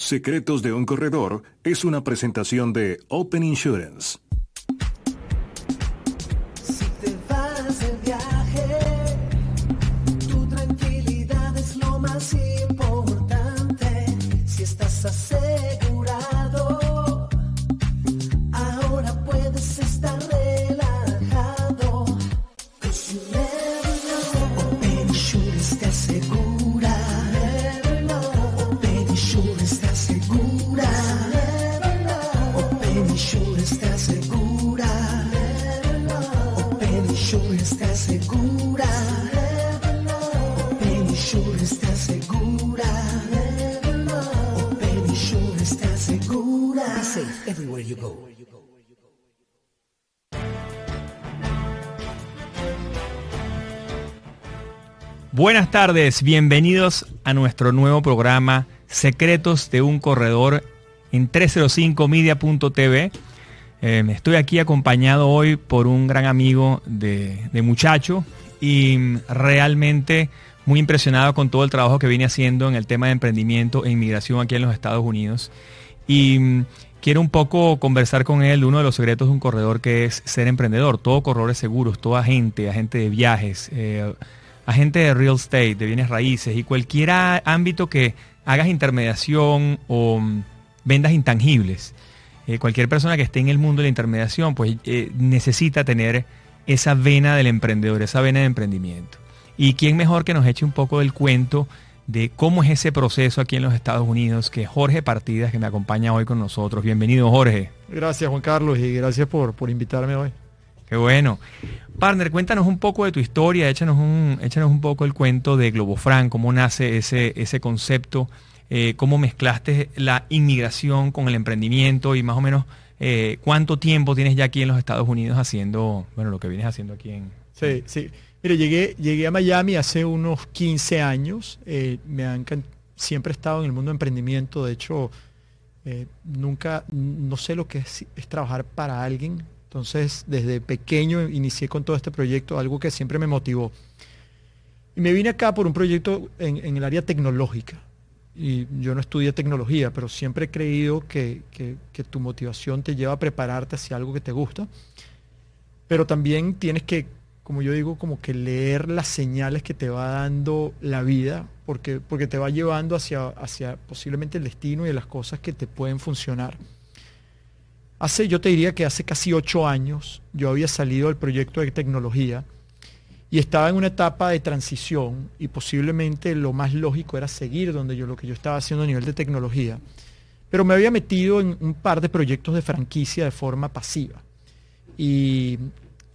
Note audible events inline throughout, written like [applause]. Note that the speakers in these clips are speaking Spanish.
Secretos de un corredor es una presentación de Open Insurance. Buenas tardes, bienvenidos a nuestro nuevo programa Secretos de un Corredor en 305media.tv. Eh, estoy aquí acompañado hoy por un gran amigo de, de muchacho y realmente muy impresionado con todo el trabajo que viene haciendo en el tema de emprendimiento e inmigración aquí en los Estados Unidos. Y mm, quiero un poco conversar con él uno de los secretos de un corredor que es ser emprendedor. Todo corredores seguros, todo agente, agente de viajes, eh, agente de real estate, de bienes raíces y cualquier ámbito que hagas intermediación o mm, vendas intangibles. Eh, cualquier persona que esté en el mundo de la intermediación, pues eh, necesita tener esa vena del emprendedor, esa vena de emprendimiento. Y quién mejor que nos eche un poco del cuento de cómo es ese proceso aquí en los Estados Unidos, que Jorge Partidas, que me acompaña hoy con nosotros. Bienvenido, Jorge. Gracias Juan Carlos y gracias por, por invitarme hoy. Qué bueno. Partner, cuéntanos un poco de tu historia, échanos un, échanos un poco el cuento de Globofran, cómo nace ese, ese concepto, eh, cómo mezclaste la inmigración con el emprendimiento y más o menos eh, cuánto tiempo tienes ya aquí en los Estados Unidos haciendo, bueno, lo que vienes haciendo aquí en... Sí, sí. Mire, llegué, llegué a Miami hace unos 15 años. eh, me han siempre he estado en el mundo de emprendimiento. De hecho, eh, nunca, no sé lo que es, trabajar para alguien. Entonces, desde pequeño inicié con todo este proyecto, algo que siempre me motivó. Y me vine acá por un proyecto en, el área tecnológica. Y yo no estudié tecnología, pero siempre he creído que- que tu motivación te lleva a prepararte hacia algo que te gusta. Pero también tienes que, como yo digo, como que leer las señales que te va dando la vida, porque, porque te va llevando hacia, hacia posiblemente el destino y las cosas que te pueden funcionar. Hace, yo te diría que hace casi ocho años yo había salido del proyecto de tecnología y estaba en una etapa de transición y posiblemente lo más lógico era seguir donde yo lo que yo estaba haciendo a nivel de tecnología. Pero me había metido en un par de proyectos de franquicia de forma pasiva. Y,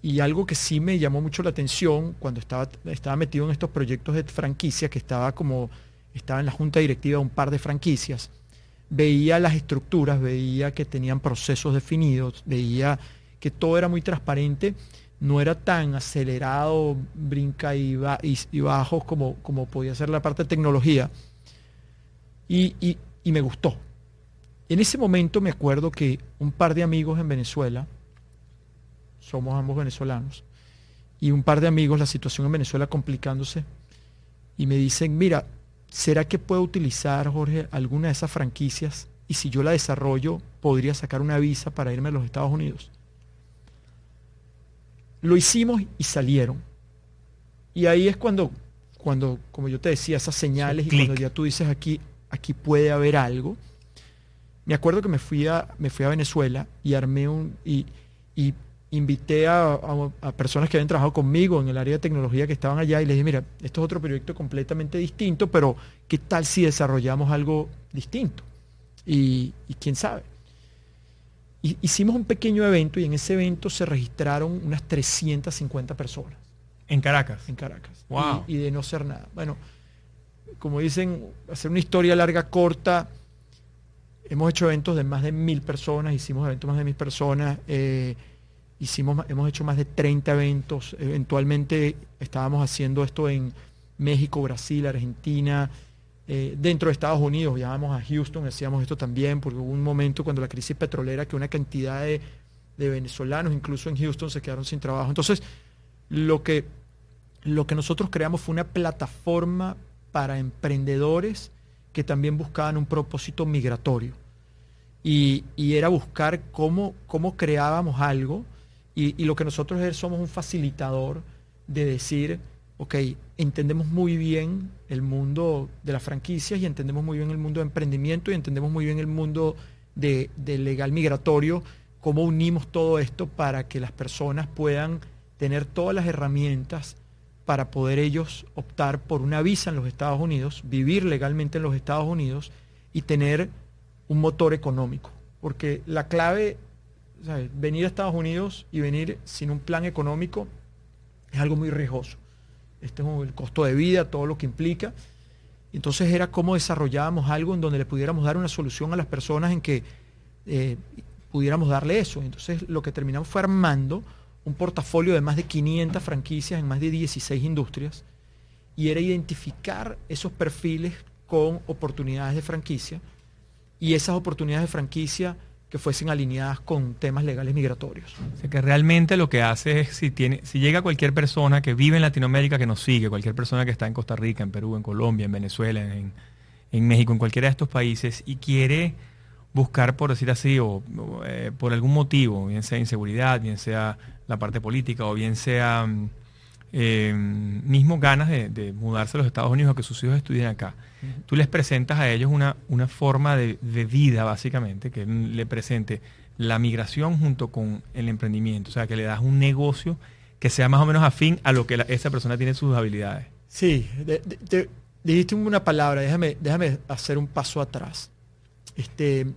y algo que sí me llamó mucho la atención cuando estaba, estaba metido en estos proyectos de franquicia, que estaba como, estaba en la junta directiva de un par de franquicias, veía las estructuras, veía que tenían procesos definidos, veía que todo era muy transparente, no era tan acelerado, brinca y, ba- y, y bajos como, como podía ser la parte de tecnología. Y, y- y me gustó. En ese momento me acuerdo que un par de amigos en Venezuela, somos ambos venezolanos, y un par de amigos, la situación en Venezuela complicándose, y me dicen, mira, ¿será que puedo utilizar, Jorge, alguna de esas franquicias? Y si yo la desarrollo, podría sacar una visa para irme a los Estados Unidos. Lo hicimos y salieron. Y ahí es cuando, cuando como yo te decía, esas señales y cuando ya tú dices aquí, aquí puede haber algo. Me acuerdo que me fui a, me fui a Venezuela y armé un, y, y invité a, a- a personas que habían trabajado conmigo en el área de tecnología que estaban allá y les dije, mira, esto es otro proyecto completamente distinto, pero ¿qué tal si desarrollamos algo distinto? Y, y quién sabe. Y- hicimos un pequeño evento y en ese evento se registraron unas 350 personas En Caracas. en Caracas. Wow. Y, y de no ser nada. Bueno, como dicen, hacer una historia larga, corta, hemos hecho eventos de más de mil personas, hicimos eventos de más de mil personas, eh, hicimos, hemos hecho más de 30 eventos, eventualmente estábamos haciendo esto en México, Brasil, Argentina, eh, dentro de Estados Unidos, viajábamos a Houston, hacíamos esto también, porque hubo un momento cuando la crisis petrolera que una cantidad de, de venezolanos, incluso en Houston, se quedaron sin trabajo. Entonces, lo que, lo que nosotros creamos fue una plataforma para emprendedores que también buscaban un propósito migratorio. Y, era buscar cómo, cómo creábamos algo. Y, lo que nosotros somos un facilitador de decir, ok, entendemos muy bien el mundo de las franquicias y entendemos muy bien el mundo de emprendimiento y entendemos muy bien el mundo de, de legal migratorio, cómo unimos todo esto para que las personas puedan tener todas las herramientas para poder ellos optar por una visa en los Estados Unidos, vivir legalmente en los Estados Unidos y tener un motor económico. Porque la clave, venir a Estados Unidos y venir sin un plan económico es algo muy riesgoso. Este es el costo de vida, todo lo que implica. Entonces era cómo desarrollábamos algo en donde le pudiéramos dar una solución a las personas en que eh, pudiéramos darle eso. Entonces lo que terminamos fue armando un portafolio de más de 500 franquicias en más de 16 industrias y era identificar esos perfiles con oportunidades de franquicia y esas oportunidades de franquicia que fuesen alineadas con temas legales migratorios. O sea que realmente lo que hace es si tiene, si llega cualquier persona que vive en Latinoamérica que nos sigue, cualquier persona que está en Costa Rica, en Perú, en Colombia, en Venezuela, en, en México, en cualquiera de estos países y quiere buscar, por decir así, o, eh, por algún motivo, bien sea inseguridad, bien sea la parte política, o bien sea mm, eh, mismo ganas de, mudarse a los Estados Unidos o que sus hijos estudien acá. Tú les presentas a ellos una, una forma de, vida, básicamente, que le presente la migración junto con el emprendimiento, o sea, que le das un negocio que sea más o menos afín a lo que esa persona tiene sus habilidades. Sí, dijiste una palabra, déjame, déjame hacer un paso atrás. Este,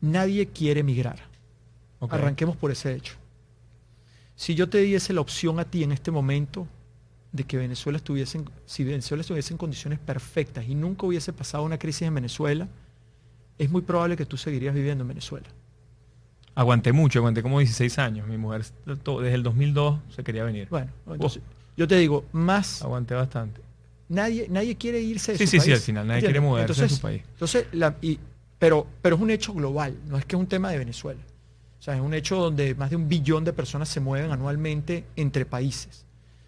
Nadie quiere migrar. Arranquemos por ese hecho. Si yo te diese la opción a ti en este momento de que Venezuela estuviese, si Venezuela estuviese en condiciones perfectas y nunca hubiese pasado una crisis en Venezuela, es muy probable que tú seguirías viviendo en Venezuela. Aguanté mucho, aguanté como 16 años. Mi mujer desde el 2002 se quería venir. Bueno, entonces, yo te digo, más... Aguanté bastante. Nadie, nadie quiere irse de sí, su sí, país. Sí, al final nadie quiere mudarse de su país. Entonces, la, y pero, pero es un hecho global, no es que es un tema de Venezuela. O sea, es un hecho donde más de un billón de personas se mueven anualmente entre países.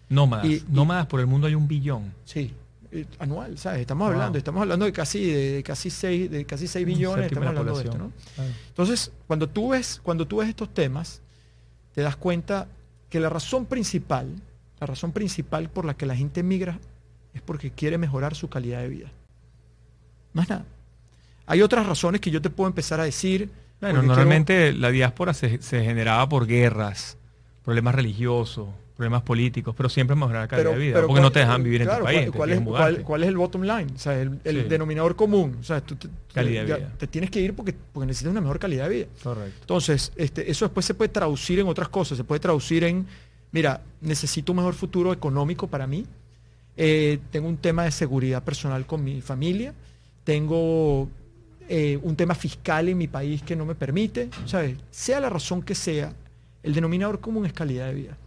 Nómadas. Y, nómadas por el mundo hay un billón. Sí, eh, anual, ¿sabes? Estamos hablando, estamos hablando de casi, de, casi 6, de casi 6 billones, estamos hablando de esto, ¿no? Entonces, cuando tú ves, cuando tú ves estos temas, te das cuenta que la razón principal, la razón principal por la que la gente migra es porque quiere mejorar su calidad de vida. Más nada. Hay otras razones que yo te puedo empezar a decir. Bueno, normalmente la diáspora se, generaba por guerras, problemas religiosos, problemas políticos, pero siempre mejorar la calidad de vida, porque no te dejan vivir en tu país. ¿cuál, es, el bottom line? O sea, el, denominador común. O sea, tú te, calidad de vida. te tienes que ir porque, porque necesitas una mejor calidad de vida. Correcto. Entonces, este, eso después se puede traducir en otras cosas. Se puede traducir en, mira, necesito un mejor futuro económico para mí. Eh, tengo un tema de seguridad personal con mi familia. Tengo eh, un tema fiscal en mi país que no me permite, ¿sabes? Sea la razón que sea, el denominador común es calidad de vida.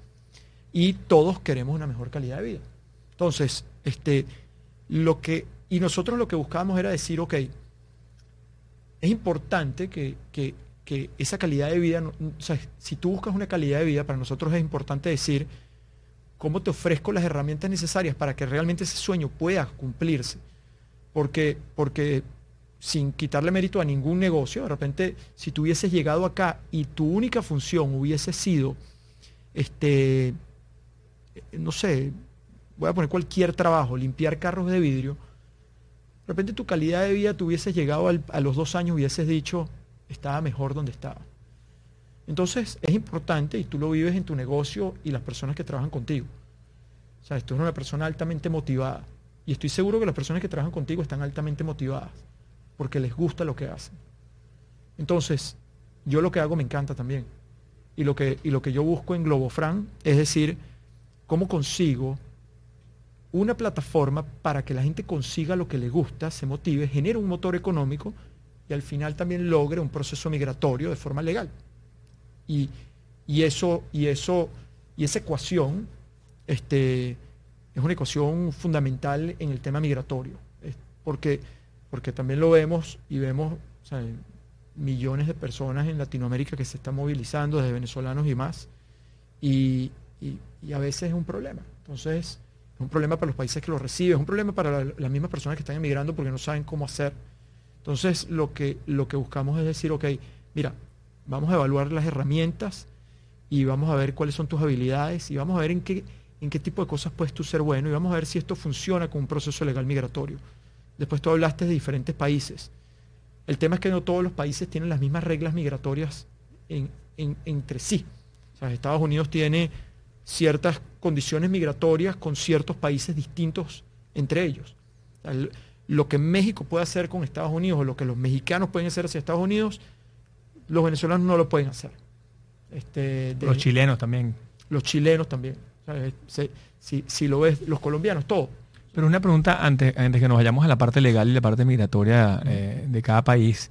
Y todos queremos una mejor calidad de vida. Entonces, este, lo que, y nosotros lo que buscábamos era decir, ok, es importante que, esa calidad de vida, o sea, si tú buscas una calidad de vida, para nosotros es importante decir cómo te ofrezco las herramientas necesarias para que realmente ese sueño pueda cumplirse. Porque, porque sin quitarle mérito a ningún negocio, de repente, si tú hubieses llegado acá y tu única función hubiese sido, este, no sé, voy a poner cualquier trabajo, limpiar carros de vidrio, de repente tu calidad de vida te hubieses llegado a los dos años, hubieses dicho, estaba mejor donde estaba. Entonces es importante y tú lo vives en tu negocio y las personas que trabajan contigo. O sea, tú eres una persona altamente motivada. Y estoy seguro que las personas que trabajan contigo están altamente motivadas porque les gusta lo que hacen. Entonces, yo lo que hago me encanta también. Y lo que, y lo que yo busco en Globofran es decir, cómo consigo una plataforma para que la gente consiga lo que le gusta, se motive, genere un motor económico y al final también logre un proceso migratorio de forma legal. Y, y eso, y eso, y esa ecuación este, es una ecuación fundamental en el tema migratorio. Porque, porque también lo vemos y vemos millones de personas en Latinoamérica que se están movilizando, desde venezolanos y más, y, a veces es un problema. Entonces, es un problema para los países que lo reciben, es un problema para las mismas personas que están emigrando porque no saben cómo hacer. Entonces, lo que, lo que buscamos es decir, ok, mira, vamos a evaluar las herramientas y vamos a ver cuáles son tus habilidades y vamos a ver en qué, en qué tipo de cosas puedes tú ser bueno y vamos a ver si esto funciona con un proceso legal migratorio. Después tú hablaste de diferentes países. El tema es que no todos los países tienen las mismas reglas migratorias entre sí. Estados Unidos tiene ciertas condiciones migratorias con ciertos países distintos entre ellos. lo que México puede hacer con Estados Unidos o lo que los mexicanos pueden hacer hacia Estados Unidos, los venezolanos no lo pueden hacer. Este, los chilenos también. Los chilenos también. si, si, lo ves, los colombianos, todo. Pero una pregunta antes, antes que nos vayamos a la parte legal y la parte migratoria eh, de cada país.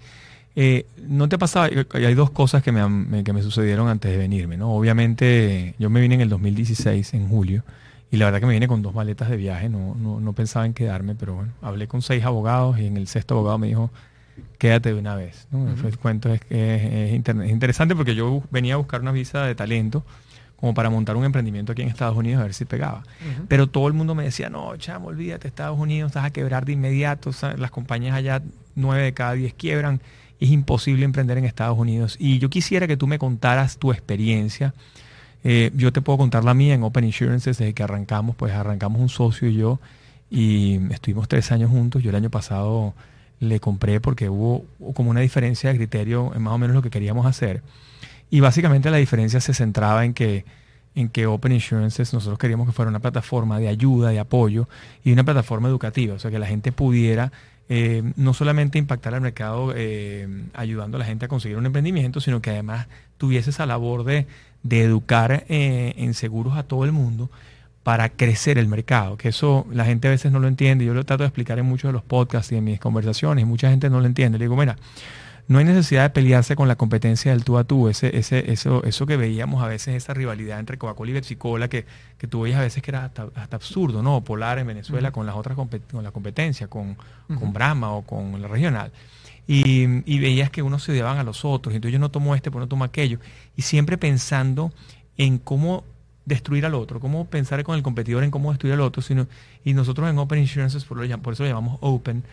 Eh, ¿No te pasaba? Hay dos cosas que me, que me sucedieron antes de venirme, ¿no? Obviamente, yo me vine en el 2016, en julio, y la verdad que me vine con dos maletas de viaje, no, no, pensaba en quedarme, pero bueno, hablé con seis abogados y en el sexto abogado me dijo, quédate de una vez. ¿no? El cuento es que es, interesante porque yo venía a buscar una visa de talento como para montar un emprendimiento aquí en Estados Unidos a ver si pegaba. Pero todo el mundo me decía, no, chamo, olvídate, Estados Unidos, estás a quebrar de inmediato, las compañías allá, nueve de cada diez quiebran, es imposible emprender en Estados Unidos. Y yo quisiera que tú me contaras tu experiencia. Eh, yo te puedo contar la mía en Open Insurances, desde que arrancamos, pues arrancamos un socio y yo, y estuvimos tres años juntos. Yo el año pasado le compré porque hubo como una diferencia de criterio en más o menos lo que queríamos hacer. Y básicamente la diferencia se centraba en que, en que Open Insurances nosotros queríamos que fuera una plataforma de ayuda, de apoyo y una plataforma educativa, o sea, que la gente pudiera eh, no solamente impactar al mercado eh, ayudando a la gente a conseguir un emprendimiento, sino que además tuviese esa labor de, educar eh, en seguros a todo el mundo para crecer el mercado, que eso la gente a veces no lo entiende, yo lo trato de explicar en muchos de los podcasts y en mis conversaciones, y mucha gente no lo entiende. Le digo, mira, no hay necesidad de pelearse con la competencia del tú a tú. Ese, ese, eso, eso que veíamos a veces, esa rivalidad entre Coca-Cola y Pepsi Cola, que, que tú veías a veces que era hasta, absurdo, ¿no? Polar en Venezuela con las otras con la competencia, con, con Brahma o con la regional. Y, y, veías que unos se odiaban a los otros, entonces yo no tomo este, pues no tomo aquello. Y siempre pensando en cómo destruir al otro, cómo pensar con el competidor en cómo destruir al otro, sino, y nosotros en Open Insurances, por, por eso lo llamamos Open,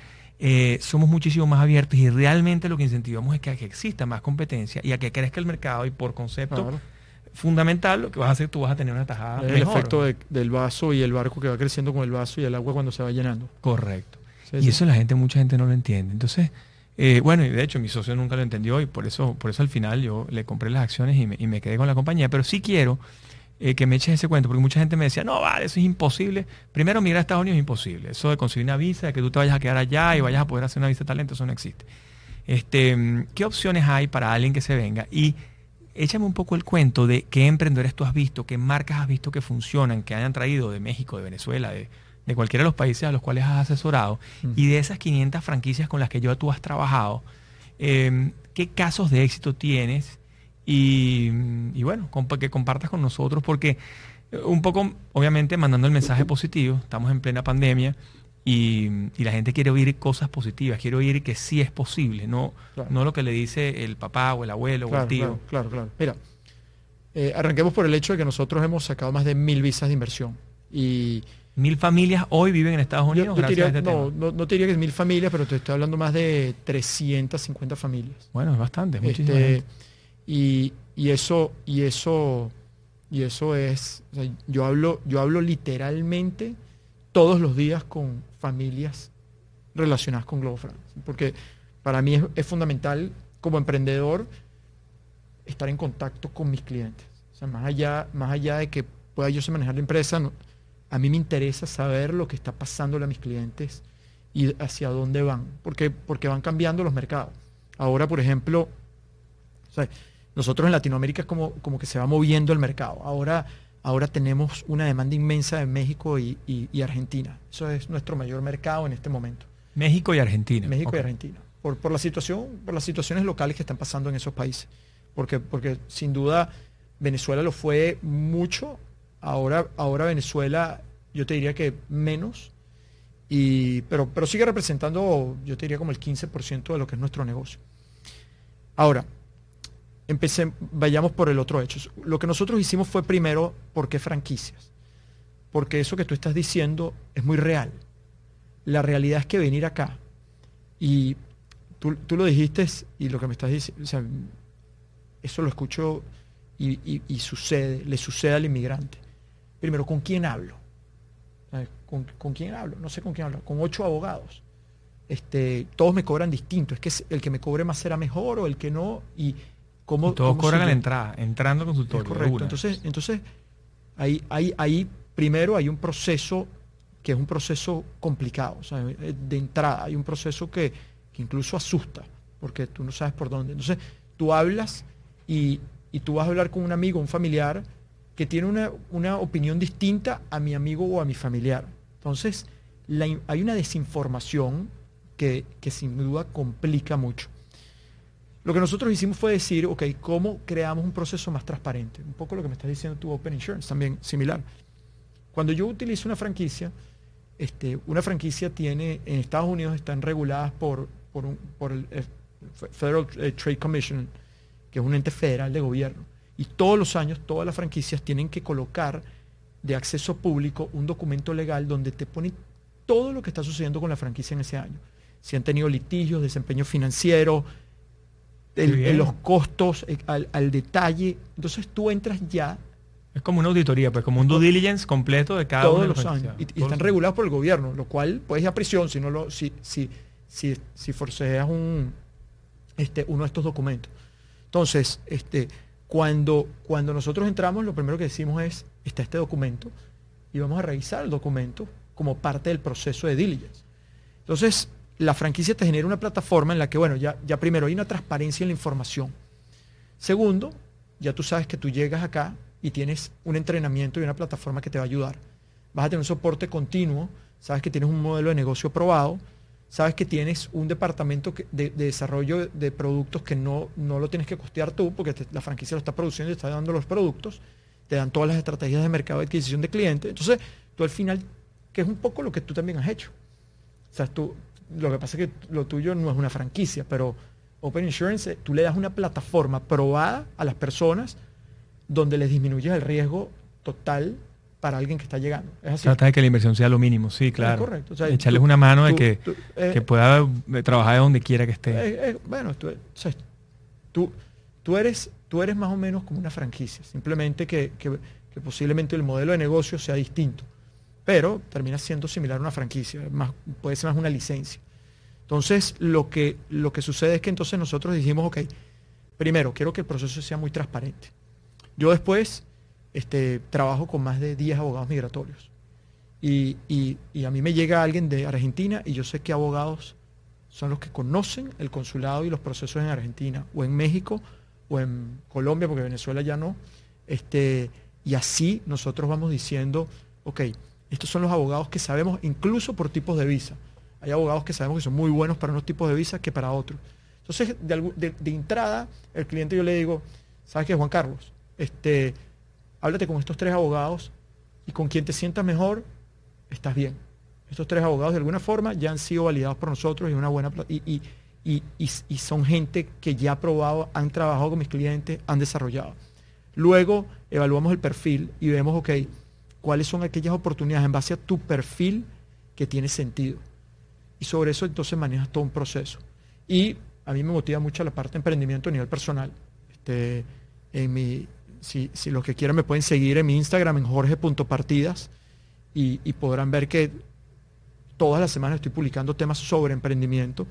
eh, somos muchísimo más abiertos y realmente lo que incentivamos es que, que, exista más competencia y a que crezca el mercado y por concepto fundamental lo que vas a hacer tú vas a tener una tajada el efecto del vaso y el barco que va creciendo con el vaso y el agua cuando se va llenando. Correcto. Y eso la gente mucha gente no lo entiende. Entonces eh, bueno y de hecho mi socio nunca lo entendió y por eso por eso al final yo le compré las acciones y me, y me quedé con la compañía. Pero sí quiero eh, que me eches ese cuento, porque mucha gente me decía, no, vale, eso es imposible. Primero, migrar a Estados Unidos es imposible. Eso de conseguir una visa, de que tú te vayas a quedar allá y vayas a poder hacer una visa de talento, eso no existe. Este, ¿Qué opciones hay para alguien que se venga? Y échame un poco el cuento de qué emprendedores tú has visto, qué marcas has visto que funcionan, que hayan traído de México, de Venezuela, de, cualquiera de los países a los cuales has asesorado, y de esas 500 franquicias con las que yo tú has trabajado, eh, ¿qué casos de éxito tienes? Y, bueno, que compartas con nosotros porque eh, un poco, obviamente, mandando el mensaje positivo, estamos en plena pandemia y, la gente quiere oír cosas positivas, quiere oír que sí es posible, no, no lo que le dice el papá o el abuelo o el tío. Claro, claro, Mira, eh, arranquemos por el hecho de que nosotros hemos sacado más de mil visas de inversión y... Mil familias hoy viven en Estados Unidos. Este no, no, te diría que es mil familias, pero te estoy hablando más de 350 familias. Bueno, es bastante, este, y, eso, y eso, y eso es, yo hablo, yo hablo literalmente todos los días con familias relacionadas con Globo France, porque para mí es, fundamental como emprendedor estar en contacto con mis clientes. Más allá, más allá de que pueda yo manejar la empresa, a mí me interesa saber lo que está pasando a mis clientes y hacia dónde van, porque, porque van cambiando los mercados. Ahora, por ejemplo, nosotros en Latinoamérica es como, como que se va moviendo el mercado. Ahora, ahora tenemos una demanda inmensa de México y, Argentina. Eso es nuestro mayor mercado en este momento. México y Argentina. México y Argentina. por, por, la situación, por las situaciones locales que están pasando en esos países. Porque, porque sin duda Venezuela lo fue mucho, ahora, ahora Venezuela yo te diría que menos, y, pero, pero sigue representando, yo te diría como el 15% de lo que es nuestro negocio. Ahora, empecé, vayamos por el otro hecho. Lo que nosotros hicimos fue primero, ¿por qué franquicias? Porque eso que tú estás diciendo es muy real. La realidad es que venir acá, y tú, lo dijiste y lo que me estás diciendo, eso lo escucho y, sucede, le sucede al inmigrante. Primero, ¿con quién hablo? ¿Con, ¿Con, quién hablo? No sé con quién hablo. Con ocho abogados. Este, todos me cobran distinto. Es que el que me cobre más será mejor o el que no. Y, cómo, todos cobran a la entrada, entrando con Es correcto. Entonces, entonces ahí, ahí, ahí primero hay un proceso que es un proceso complicado. de entrada, hay un proceso que, que incluso asusta, porque tú no sabes por dónde. Entonces, tú hablas y, tú vas a hablar con un amigo, un familiar, que tiene una, opinión distinta a mi amigo o a mi familiar. Entonces, hay una desinformación que, sin duda complica mucho. Lo que nosotros hicimos fue decir, ok, ¿cómo creamos un proceso más transparente? Un poco lo que me estás diciendo tu Open Insurance, también similar. Cuando yo utilizo una franquicia, este, una franquicia tiene, en Estados Unidos están reguladas por, por, por el Federal Trade Commission, que es un ente federal de gobierno. Y todos los años, todas las franquicias tienen que colocar de acceso público un documento legal donde te pone todo lo que está sucediendo con la franquicia en ese año. Si han tenido litigios, desempeño financiero, los costos eh, al, detalle. Entonces tú entras ya. Es como una auditoría, pues como un due diligence completo de cada todos uno los años. Y, están regulados por el gobierno, lo cual puedes ir a prisión si no lo, si, si, si, si forceas un, este, uno de estos documentos. Entonces, este, cuando, cuando nosotros entramos, lo primero que decimos es, está este documento, y vamos a revisar el documento como parte del proceso de diligence. Entonces, la franquicia te genera una plataforma en la que, bueno, ya, ya primero hay una transparencia en la información. Segundo, ya tú sabes que tú llegas acá y tienes un entrenamiento y una plataforma que te va a ayudar. Vas a tener un soporte continuo, sabes que tienes un modelo de negocio probado, sabes que tienes un departamento de, desarrollo de productos que no, no lo tienes que costear tú, porque la franquicia lo está produciendo y está dando los productos, te dan todas las estrategias de mercado de adquisición de clientes. Entonces, tú al final, que es un poco lo que tú también has hecho. O sea, tú, lo que pasa es que lo tuyo no es una franquicia, pero Open Insurance, eh, tú le das una plataforma probada a las personas donde les disminuyes el riesgo total para alguien que está llegando. Trata de que la inversión sea lo mínimo, sí, claro. correcto. Echarles una mano de que, eh, pueda eh, trabajar de donde quiera que esté. Eh, bueno, tú, tú, eres, tú eres más o menos como una franquicia, simplemente que, posiblemente el modelo de negocio sea distinto, pero termina siendo similar a una franquicia, más, puede ser más una licencia. Entonces, lo que, lo que sucede es que entonces nosotros dijimos, ok, primero, quiero que el proceso sea muy transparente. Yo después este, trabajo con más de 10 abogados migratorios. Y, a mí me llega alguien de Argentina y yo sé que abogados son los que conocen el consulado y los procesos en Argentina, o en México, o en Colombia, porque Venezuela ya no. Este, y así nosotros vamos diciendo, ok, estos son los abogados que sabemos, incluso por tipos de visa. Hay abogados que sabemos que son muy buenos para unos tipos de visa que para otros. Entonces, de, entrada, el cliente yo le digo, ¿sabes qué, Juan Carlos? Este, háblate con estos tres abogados y con quien te sientas mejor, estás bien. Estos tres abogados de alguna forma ya han sido validados por nosotros y una buena y, y, son gente que ya ha probado, han trabajado con mis clientes, han desarrollado. Luego evaluamos el perfil y vemos, ok, cuáles son aquellas oportunidades en base a tu perfil que tiene sentido. Y sobre eso entonces manejas todo un proceso. Y a mí me motiva mucho la parte de emprendimiento a nivel personal. Este, en mi, si, si los que quieran me pueden seguir en mi Instagram en jorge.partidas y, y podrán ver que todas las semanas estoy publicando temas sobre emprendimiento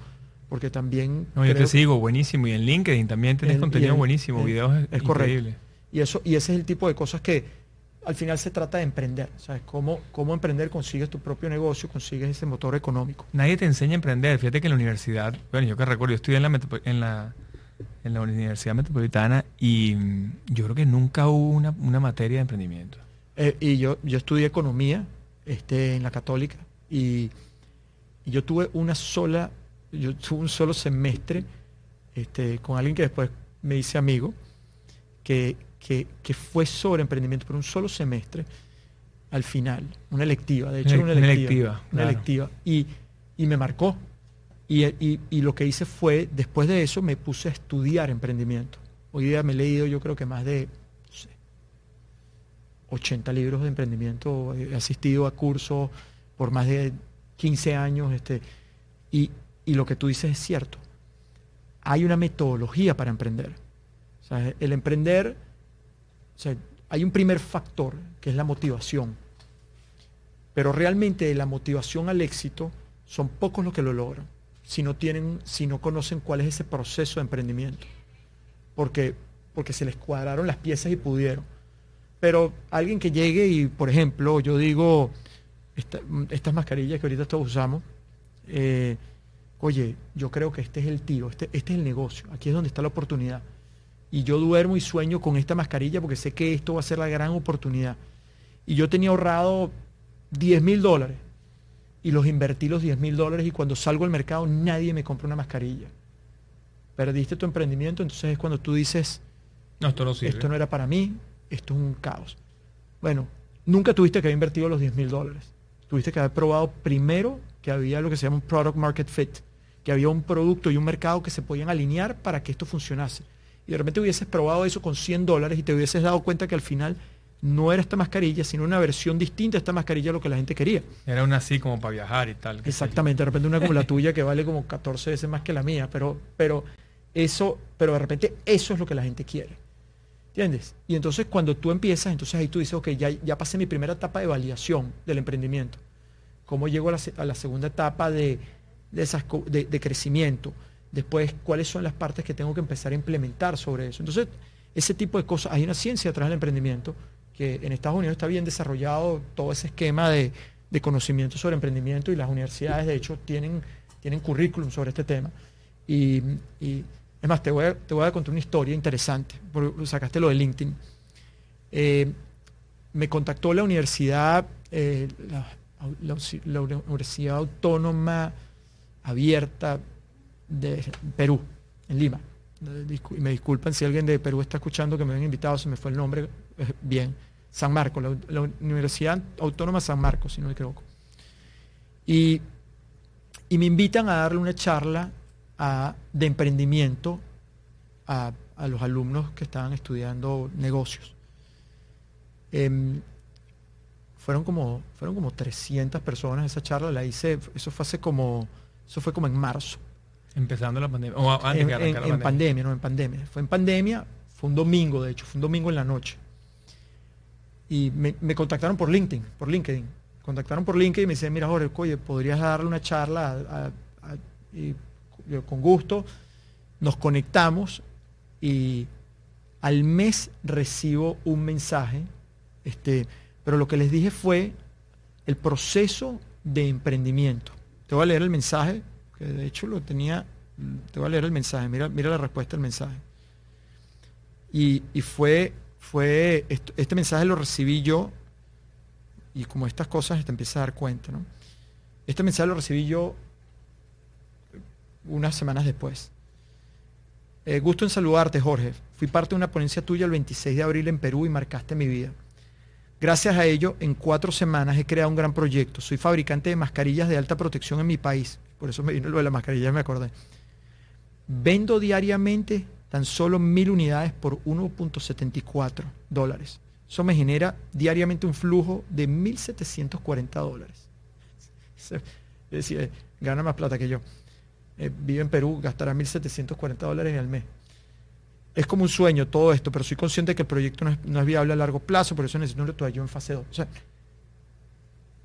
porque también... No, yo te sigo, buenísimo. Y en LinkedIn también tienes contenido buenísimo, videos es correcto. Y, eso, y ese es el tipo de cosas que al final se trata de emprender. ¿Sabes? Cómo, cómo emprender, consigues tu propio negocio, consigues ese motor económico. Nadie te enseña a emprender. Fíjate que en la universidad, bueno, yo que recuerdo, yo estudié en la, en la en la Universidad Metropolitana y mm, yo creo que nunca hubo una, materia de emprendimiento. Eh, y yo, yo estudié economía este, en la católica y, yo tuve una sola yo tuve un solo semestre este, con alguien que después me hice amigo, que, que, que fue sobre emprendimiento por un solo semestre al final, una electiva, de hecho era una Una electiva. una claro. electiva. Y, y me marcó. Y, y- y lo que hice fue, después de eso, me puse a estudiar emprendimiento. Hoy día me he leído yo creo que más de no sé, 80 libros de emprendimiento, he asistido a cursos por más de 15 años, este, y, y lo que tú dices es cierto. Hay una metodología para emprender. O sea, el emprender, o sea, hay un primer factor que es la motivación. Pero realmente de la motivación al éxito son pocos los que lo logran si no tienen, si no conocen cuál es ese proceso de emprendimiento. Porque, porque se les cuadraron las piezas y pudieron. Pero alguien que llegue y, por ejemplo, yo digo, esta- estas mascarillas que ahorita todos usamos, eh, oye, yo creo que este es el tiro, este, este es el negocio, aquí es donde está la oportunidad. Y yo duermo y sueño con esta mascarilla porque sé que esto va a ser la gran oportunidad. Y yo tenía ahorrado 10 mil dólares y los invertí los 10 mil dólares y cuando salgo al mercado nadie me compra una mascarilla. Perdiste tu emprendimiento, entonces es cuando tú dices, No, esto no sirve. esto no era para mí, esto es un caos. Bueno, nunca tuviste que haber invertido los 10 mil dólares. Tuviste que haber probado primero que había lo que se llama un product market fit, que había un producto y un mercado que se podían alinear para que esto funcionase. Y de repente hubieses probado eso con 100 dólares y te hubieses dado cuenta que al final no era esta mascarilla, sino una versión distinta a esta mascarilla lo que la gente quería. Era una así como para viajar y tal. Exactamente, de repente una como la tuya que vale como 14 veces más que la mía, pero, pero eso, pero de repente eso es lo que la gente quiere. ¿Entiendes? Y entonces cuando tú empiezas, entonces ahí tú dices, ok, ya, ya pasé mi primera etapa de validación del emprendimiento. ¿Cómo llego a la, se- a la segunda etapa de, de, esas, co- de, de crecimiento? Después, ¿cuáles son las partes que tengo que empezar a implementar sobre eso? Entonces, ese tipo de cosas, hay una ciencia atrás del emprendimiento que en Estados Unidos está bien desarrollado todo ese esquema de, de conocimiento sobre emprendimiento y las universidades, de hecho, tienen, tienen currículum sobre este tema. Y, y, es más, te voy, a, te voy a contar una historia interesante, porque sacaste lo de LinkedIn. Eh, me contactó la universidad, eh, la, Universidad Autónoma Abierta de Perú, en Lima. Eh, Y me disculpan si alguien de Perú está escuchando que me habían invitado, se me fue el nombre. eh, bien, San Marcos, la, Universidad Autónoma San Marcos, si no me equivoco. Y, y me invitan a darle una charla de emprendimiento a, a los alumnos que estaban estudiando negocios. Em, fueron como fueron como 300 personas esa charla la hice eso fue hace como eso fue como en marzo Empezando la pandemia. O antes en, que en- arrancara en la pandemia no en pandemia. Fue en pandemia fue un domingo de hecho fue un domingo en la noche. Y me, me contactaron por LinkedIn por LinkedIn. Contactaron por LinkedIn y me decían mira Jorge oye podrías darle una charla a- a- a- y yo, con gusto nos conectamos y al mes recibo un mensaje este pero lo que les dije fue el proceso de emprendimiento. Te voy a leer el mensaje, de hecho lo tenía, te voy a leer el mensaje, mira, mira la respuesta del mensaje. Y, fue, fue este mensaje lo recibí yo, y como estas cosas te empiezas a dar cuenta, ¿no? Este mensaje lo recibí yo unas semanas después. Eh, gusto en saludarte, Jorge. Fui parte de una ponencia tuya el 26 de abril en Perú y marcaste mi vida. Gracias a ello, en cuatro semanas he creado un gran proyecto. Soy fabricante de mascarillas de alta protección en mi país. Por eso me vino lo de la mascarilla, me acordé. Vendo diariamente tan solo mil unidades por 1.74 dólares. Eso me genera diariamente un flujo de 1.740 dólares. Es decir, gana más plata que yo. Eh, vive en Perú, gastará 1.740 dólares al mes es como un sueño todo esto, pero soy consciente de que el proyecto no es, no es viable a largo plazo, por eso necesito tu ayuda en fase 2. O sea,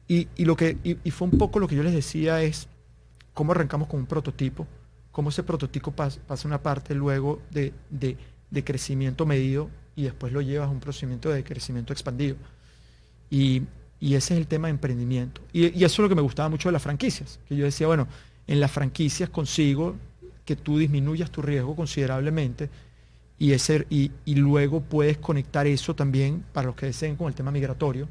y, y lo que, y fue un poco lo que yo les decía es cómo arrancamos con un prototipo, cómo ese prototipo pas- pasa una parte luego de, de- de crecimiento medido y después lo llevas a un procedimiento de crecimiento expandido. Y, y ese es el tema de emprendimiento. Y, y eso es lo que me gustaba mucho de las franquicias, que yo decía, bueno, en las franquicias consigo que tú disminuyas tu riesgo considerablemente y, ese, y, y luego puedes conectar eso también para los que deseen con el tema migratorio,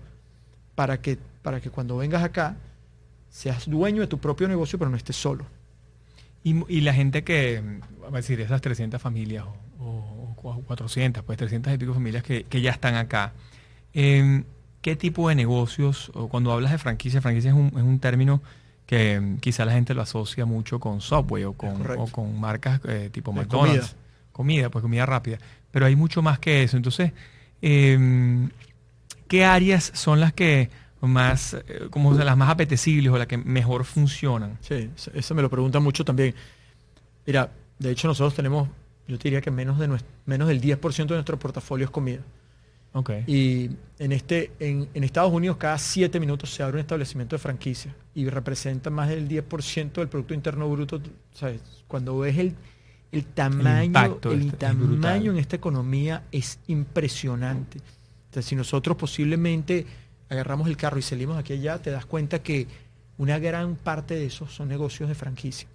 para que, para que cuando vengas acá seas dueño de tu propio negocio, pero no estés solo. Y, y la gente que, vamos a decir, esas 300 familias o, o- o 400, pues 300 y pico familias que, que ya están acá, eh, ¿qué tipo de negocios, o cuando hablas de franquicia, franquicia es un, es un término que mm, quizá la gente lo asocia mucho con Subway o con, o con marcas eh, tipo De McDonald's. comida. comida, pues comida rápida. Pero hay mucho más que eso. Entonces, eh, ¿qué áreas son las que más, eh, como las más apetecibles o las que mejor funcionan? Sí, eso- me lo preguntan mucho también. Mira, de hecho nosotros tenemos, yo te diría que menos, de nues- menos del 10% de nuestro portafolio es comida. Ok. Y en, este, en, en Estados Unidos cada 7 minutos se abre un establecimiento de franquicia y representa más del 10% del Producto Interno Bruto. ¿sabes? Cuando ves el, el tamaño, el es- es brutal. tamaño en esta economía es impresionante. Entonces, si nosotros posiblemente agarramos el carro y salimos aquí allá, te das cuenta que una gran parte de esos son negocios de franquicia.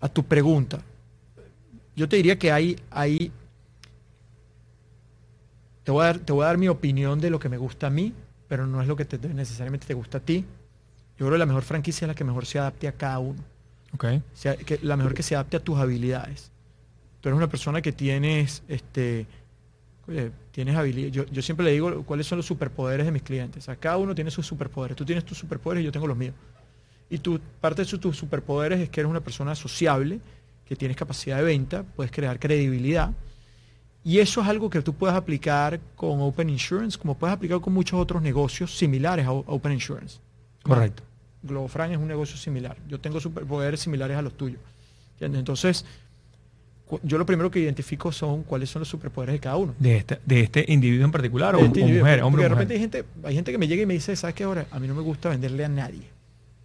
A tu pregunta, yo te diría que hay, hay te voy, a dar, te voy a dar mi opinión de lo que me gusta a mí, pero no es lo que te- necesariamente te gusta a ti. Yo creo que la mejor franquicia es la que mejor se adapte a cada uno. Ok. O sea, que la mejor que se adapte a tus habilidades. Tú eres una persona que tienes, este, oye, tienes habilidades. Yo, yo siempre le digo cuáles son los superpoderes de mis clientes. O sea, cada uno tiene sus superpoderes. Tú tienes tus superpoderes y yo tengo los míos. Y tu, parte de tus superpoderes es que eres una persona sociable, que tienes capacidad de venta, puedes crear credibilidad. Y eso es algo que tú puedes aplicar con Open Insurance, como puedes aplicar con muchos otros negocios similares a Open Insurance. Correcto. Globofran es un negocio similar. Yo tengo superpoderes similares a los tuyos. ¿entiendes? Entonces, yo lo primero que identifico son cuáles son los superpoderes de cada uno. De este, de este individuo en particular o, De este o individuo. mujer, Porque hombre o de mujer. repente hay gente, hay gente que me llega y me dice, ¿sabes qué ahora? A mí no me gusta venderle a nadie.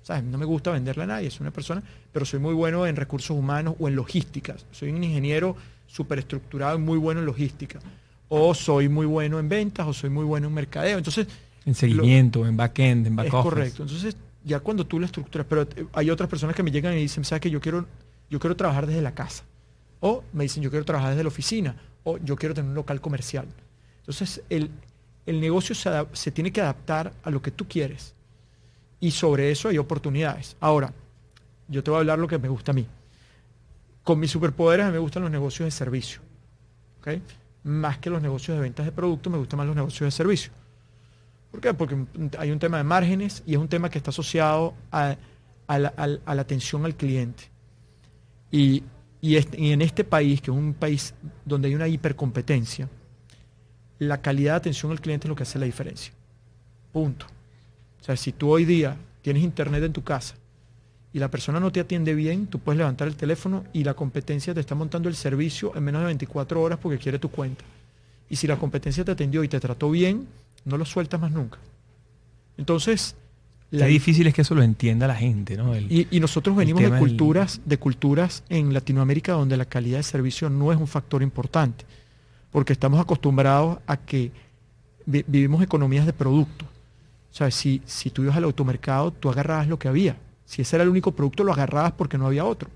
¿Sabes? No me gusta venderle a nadie. Soy una persona, pero soy muy bueno en recursos humanos o en logística. Soy un ingeniero súper estructurado y muy bueno en logística. O soy muy bueno en ventas o soy muy bueno en mercadeo. Entonces, En seguimiento, en backend, en back es office. correcto. Entonces, ya cuando tú la estructuras, pero hay otras personas que me llegan y dicen, ¿sabes que Yo quiero, yo quiero trabajar desde la casa. O me dicen, yo quiero trabajar desde la oficina. O yo quiero tener un local comercial. Entonces, el, el negocio se, se tiene que adaptar a lo que tú quieres. Y sobre eso hay oportunidades. Ahora, yo te voy a hablar lo que me gusta a mí. Con mis superpoderes me gustan los negocios de servicio. ¿ok? Más que los negocios de ventas de productos, me gustan más los negocios de servicio. ¿Por qué? Porque hay un tema de márgenes y es un tema que está asociado a, a la- a la atención al cliente. Y, y en este país, que es un país donde hay una hipercompetencia, la calidad de atención al cliente es lo que hace la diferencia. Punto. O sea, si tú hoy día tienes internet en tu casa y la persona no te atiende bien, tú puedes levantar el teléfono y la competencia te está montando el servicio en menos de 24 horas porque quiere tu cuenta. Y si la competencia te atendió y te trató bien, no lo sueltas más nunca. Entonces, Qué difícil es que eso lo entienda la gente, ¿no? El- y, y nosotros venimos de del- culturas, de culturas en Latinoamérica donde la calidad de servicio no es un factor importante, porque estamos acostumbrados a que vi- vivimos economías de producto. O sea, si, si tú ibas al automercado, tú agarrabas lo que había. Si ese era el único producto, lo agarrabas porque no había otro.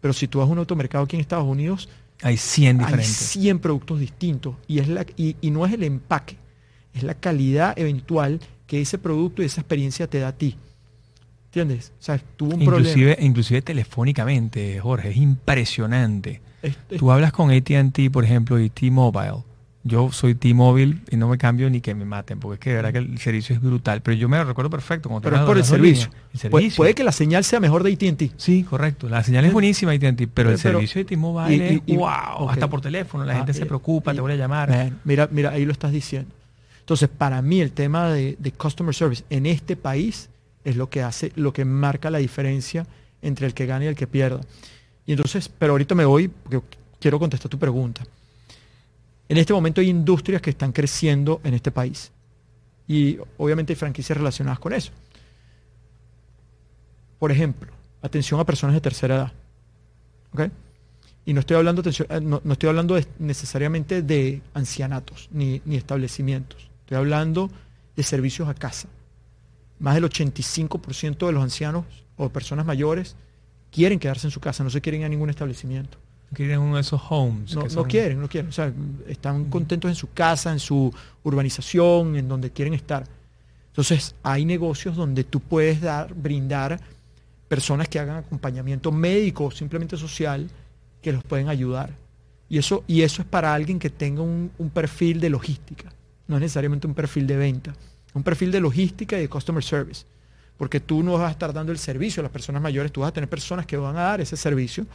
Pero si tú vas a un automercado aquí en Estados Unidos, hay 100 hay diferentes. 100 productos distintos y, es la, y, y no es el empaque, es la calidad eventual que ese producto y esa experiencia te da a ti. ¿Entiendes? O sea, tuvo un Inclusive, inclusive telefónicamente, Jorge, es impresionante. problema. Es- es- Tú hablas con ATT, por ejemplo, y T-Mobile. Yo soy T-Mobile y no me cambio ni que me maten, porque es que de verdad que el servicio es brutal. Pero yo me lo recuerdo perfecto. cuando pero es por el servicio. líneas. El Puede, servicio. puede que la señal sea mejor de AT&T. Sí, correcto. La señal es buenísima AT&T, pero el servicio de T-Mobile es y- wow. Hasta por teléfono. La Ah, gente se preocupa, y- te vuelve a llamar. Man, mira, mira, ahí lo estás diciendo. Entonces, para mí el tema de, customer service en este país es lo que hace, lo que marca la diferencia entre el que gana y el que pierda. Y entonces, pero ahorita me voy porque quiero contestar tu pregunta. En este momento hay industrias que están creciendo en este país. Y obviamente hay franquicias relacionadas con eso. Por ejemplo, atención a personas de tercera edad. ¿Ok? Y no estoy hablando, eh, no, estoy hablando necesariamente de ancianatos ni, ni establecimientos. Estoy hablando de servicios a casa. Más del 85% de los ancianos o personas mayores quieren quedarse en su casa, no se quieren ir a ningún establecimiento. Quieren uno de esos homes. No, que no quieren, no quieren. O sea, están contentos en su casa, en su urbanización, en donde quieren estar. Entonces, hay negocios donde tú puedes dar, brindar personas que hagan acompañamiento médico o simplemente social que los pueden ayudar. Y eso, y eso es para alguien que tenga un, un perfil de logística, no es necesariamente un perfil de venta, un perfil de logística y de customer service. Porque tú no vas a estar dando el servicio a las personas mayores, tú vas a tener personas que van a dar ese servicio,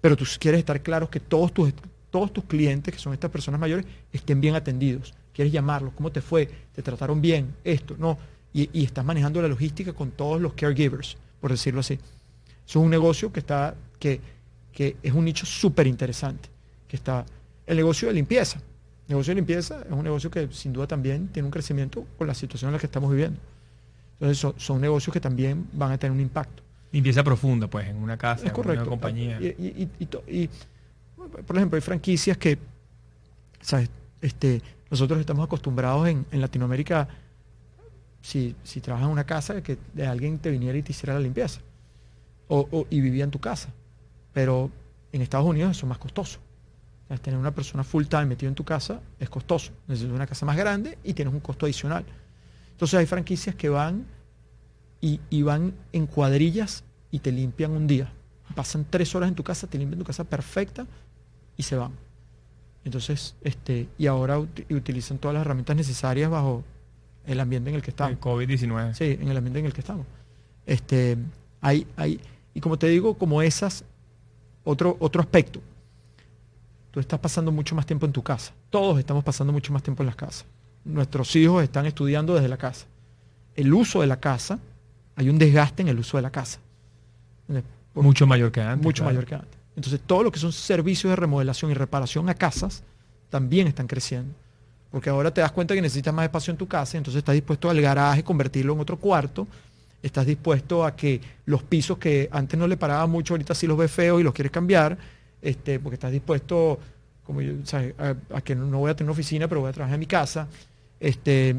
pero tú quieres estar claro que todos tus, todos tus clientes, que son estas personas mayores, estén bien atendidos. Quieres llamarlos, ¿cómo te fue? ¿Te trataron bien? Esto, no. Y, estás manejando la logística con todos los caregivers, por decirlo así. Es un negocio que está, que, que es un nicho súper interesante. Que está el negocio de limpieza. Negocio de limpieza es un negocio que sin duda también tiene un crecimiento con la situación en la que estamos viviendo. Entonces son, son negocios que también van a tener un impacto. Limpieza profunda, pues, en una casa, Es en una compañía. Y, y- y- por ejemplo, hay franquicias que, ¿sabes? Este, nosotros estamos acostumbrados en, en Latinoamérica, si, si trabajas en una casa, que de alguien te viniera y te hiciera la limpieza. O, o- y vivía en tu casa. Pero en Estados Unidos eso es más costoso. Tener una persona full time metido en tu casa es costoso. Necesitas una casa más grande y tienes un costo adicional. Entonces hay franquicias que van y, y van en cuadrillas y te limpian un día. Pasan tres horas en tu casa, te limpian tu casa perfecta y se van. Entonces, este, y ahora uti- utilizan todas las herramientas necesarias bajo el ambiente en el que estamos. El COVID-19. Sí, en el ambiente en el que estamos. Este, hay, hay, y como te digo, como esas, otro, otro aspecto. Tú estás pasando mucho más tiempo en tu casa. Todos estamos pasando mucho más tiempo en las casas. Nuestros hijos están estudiando desde la casa. El uso de la casa, hay un desgaste en el uso de la casa. Mucho mayor que antes. mucho claro. mayor que antes. Entonces, todo lo que son servicios de remodelación y reparación a casas también están creciendo. Porque ahora te das cuenta que necesitas más espacio en tu casa, entonces estás dispuesto al garaje, convertirlo en otro cuarto. Estás dispuesto a que los pisos que antes no le paraba mucho, ahorita sí los ves feos y los quieres cambiar. Este, porque estás dispuesto, como yo. A, a que no voy a tener una oficina, pero voy a trabajar en mi casa. Este,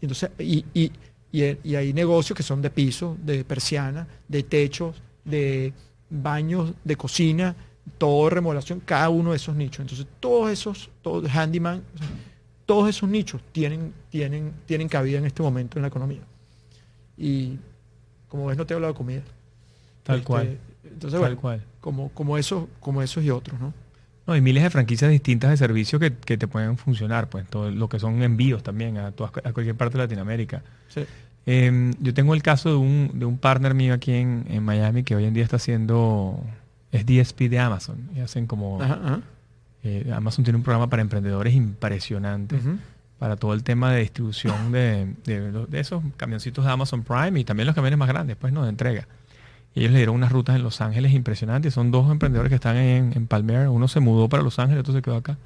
entonces, y, y- y- y hay negocios que son de piso, de persiana, de techos, de baños, de cocina, todo remodelación, cada uno de esos nichos. Entonces, todos esos, todos handyman, o sea, todos esos nichos tienen, tienen, tienen cabida en este momento en la economía. Y como ves, no te he hablado de comida. Tal Este, cual. Entonces, Tal bueno, cual. Como, como, esos, como esos y otros, ¿no? No, hay miles de franquicias distintas de servicios que, que te pueden funcionar, pues todo lo que son envíos también a, todas- a cualquier parte de Latinoamérica. Sí. Eh, yo tengo el caso de un, de un partner mío aquí en, en Miami que hoy en día está haciendo, es DSP de Amazon. Y hacen como, Ajá, ajá. eh, Amazon tiene un programa para emprendedores impresionante. Para todo el tema de distribución de, de los- de esos camioncitos de Amazon Prime y también los camiones más grandes, pues, ¿no? De entrega. Y ellos le dieron unas rutas en Los Ángeles impresionantes. Son dos emprendedores que están en, en Palmer. Uno se mudó para Los Ángeles, otro se quedó acá.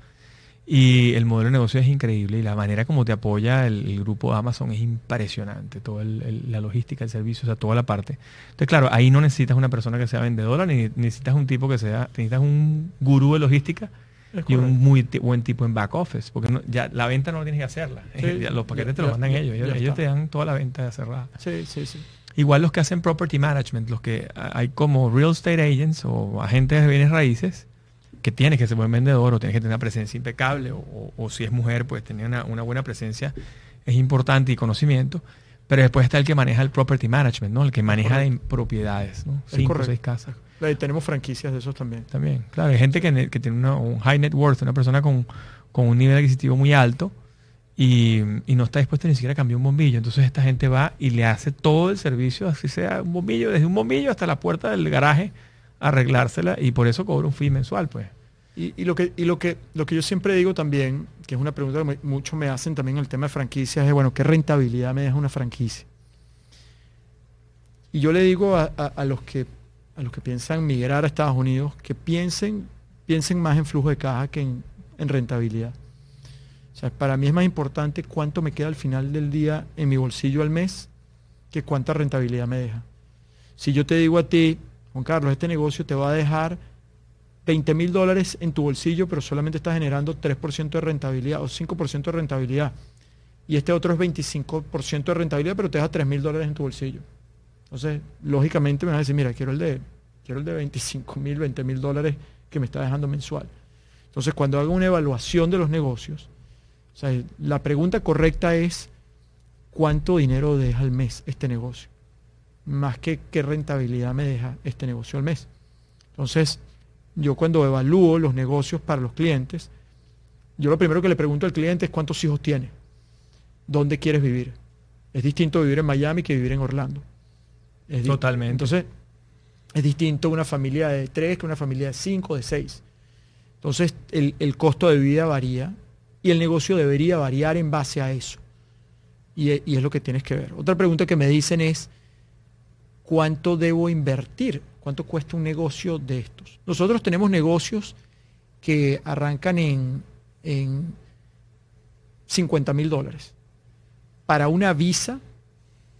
Y el modelo de negocio es increíble y la manera como te apoya el, el grupo Amazon es impresionante. Toda la logística, el servicio, o sea, toda la parte. Entonces, claro, ahí no necesitas una persona que sea vendedora, ni necesitas un tipo que sea, necesitas un gurú de logística Es y un muy buen tipo en back office, porque no- ya la venta no lo tienes que hacerla. Sí, [laughs] los paquetes ya- te los mandan ya- ellos. Ellos, ellos te dan toda la venta cerrada. Sí, sí, sí. Igual los que hacen property management, los que hay como real estate agents o agentes de bienes raíces, que tienes que ser buen vendedor o tienes que tener una presencia impecable, o, si es mujer, pues tener una, una buena presencia es importante y conocimiento. Pero después está el que maneja el property management, ¿no? El que maneja de propiedades, ¿no? Es Cinco o correcto. seis casas. Ahí tenemos franquicias de esos también. También, claro, hay gente que, que tiene una- un high net worth, una persona con, con un nivel adquisitivo muy alto y, no está dispuesta ni siquiera a cambiar un bombillo. Entonces esta gente va y le hace todo el servicio, así sea un bombillo, desde un bombillo hasta la puerta del garaje, arreglársela y por eso cobra un fee mensual, pues. Y, lo que y lo que lo que yo siempre digo también, que es una pregunta que muchos me hacen también en el tema de franquicias, es bueno, ¿qué rentabilidad me deja una franquicia? Y yo le digo a, los que a los que piensan migrar a Estados Unidos que piensen piensen más en flujo de caja que en rentabilidad. Para mí es más importante cuánto me queda al final del día en mi bolsillo al mes que cuánta rentabilidad me deja. Si yo te digo a ti, Juan Carlos, este negocio te va a dejar 20 mil dólares en tu bolsillo, pero solamente estás generando 3% de rentabilidad o 5% de rentabilidad. Y este otro es 25% de rentabilidad, pero te deja 3 mil dólares en tu bolsillo. Entonces, lógicamente me vas a decir, mira, quiero el de, quiero el de 25 mil, 20 mil dólares que me está dejando mensual. Entonces, cuando hago una evaluación de los negocios, o sea, la pregunta correcta es, ¿cuánto dinero deja al mes este negocio? más que qué rentabilidad me deja este negocio al mes. Entonces, yo cuando evalúo los negocios para los clientes, yo lo primero que le pregunto al cliente es cuántos hijos tiene, dónde quieres vivir. Es distinto vivir en Miami que vivir en Orlando. Totalmente. Entonces, es distinto una familia de tres que una familia de cinco, de seis. Entonces, el, el costo de vida varía y el negocio debería variar en base a eso. Y, y, es lo que tienes que ver. Otra pregunta que me dicen es, ¿cuánto debo invertir? ¿Cuánto cuesta un negocio de estos? Nosotros tenemos negocios que arrancan en, en 50 mil dólares. Para una visa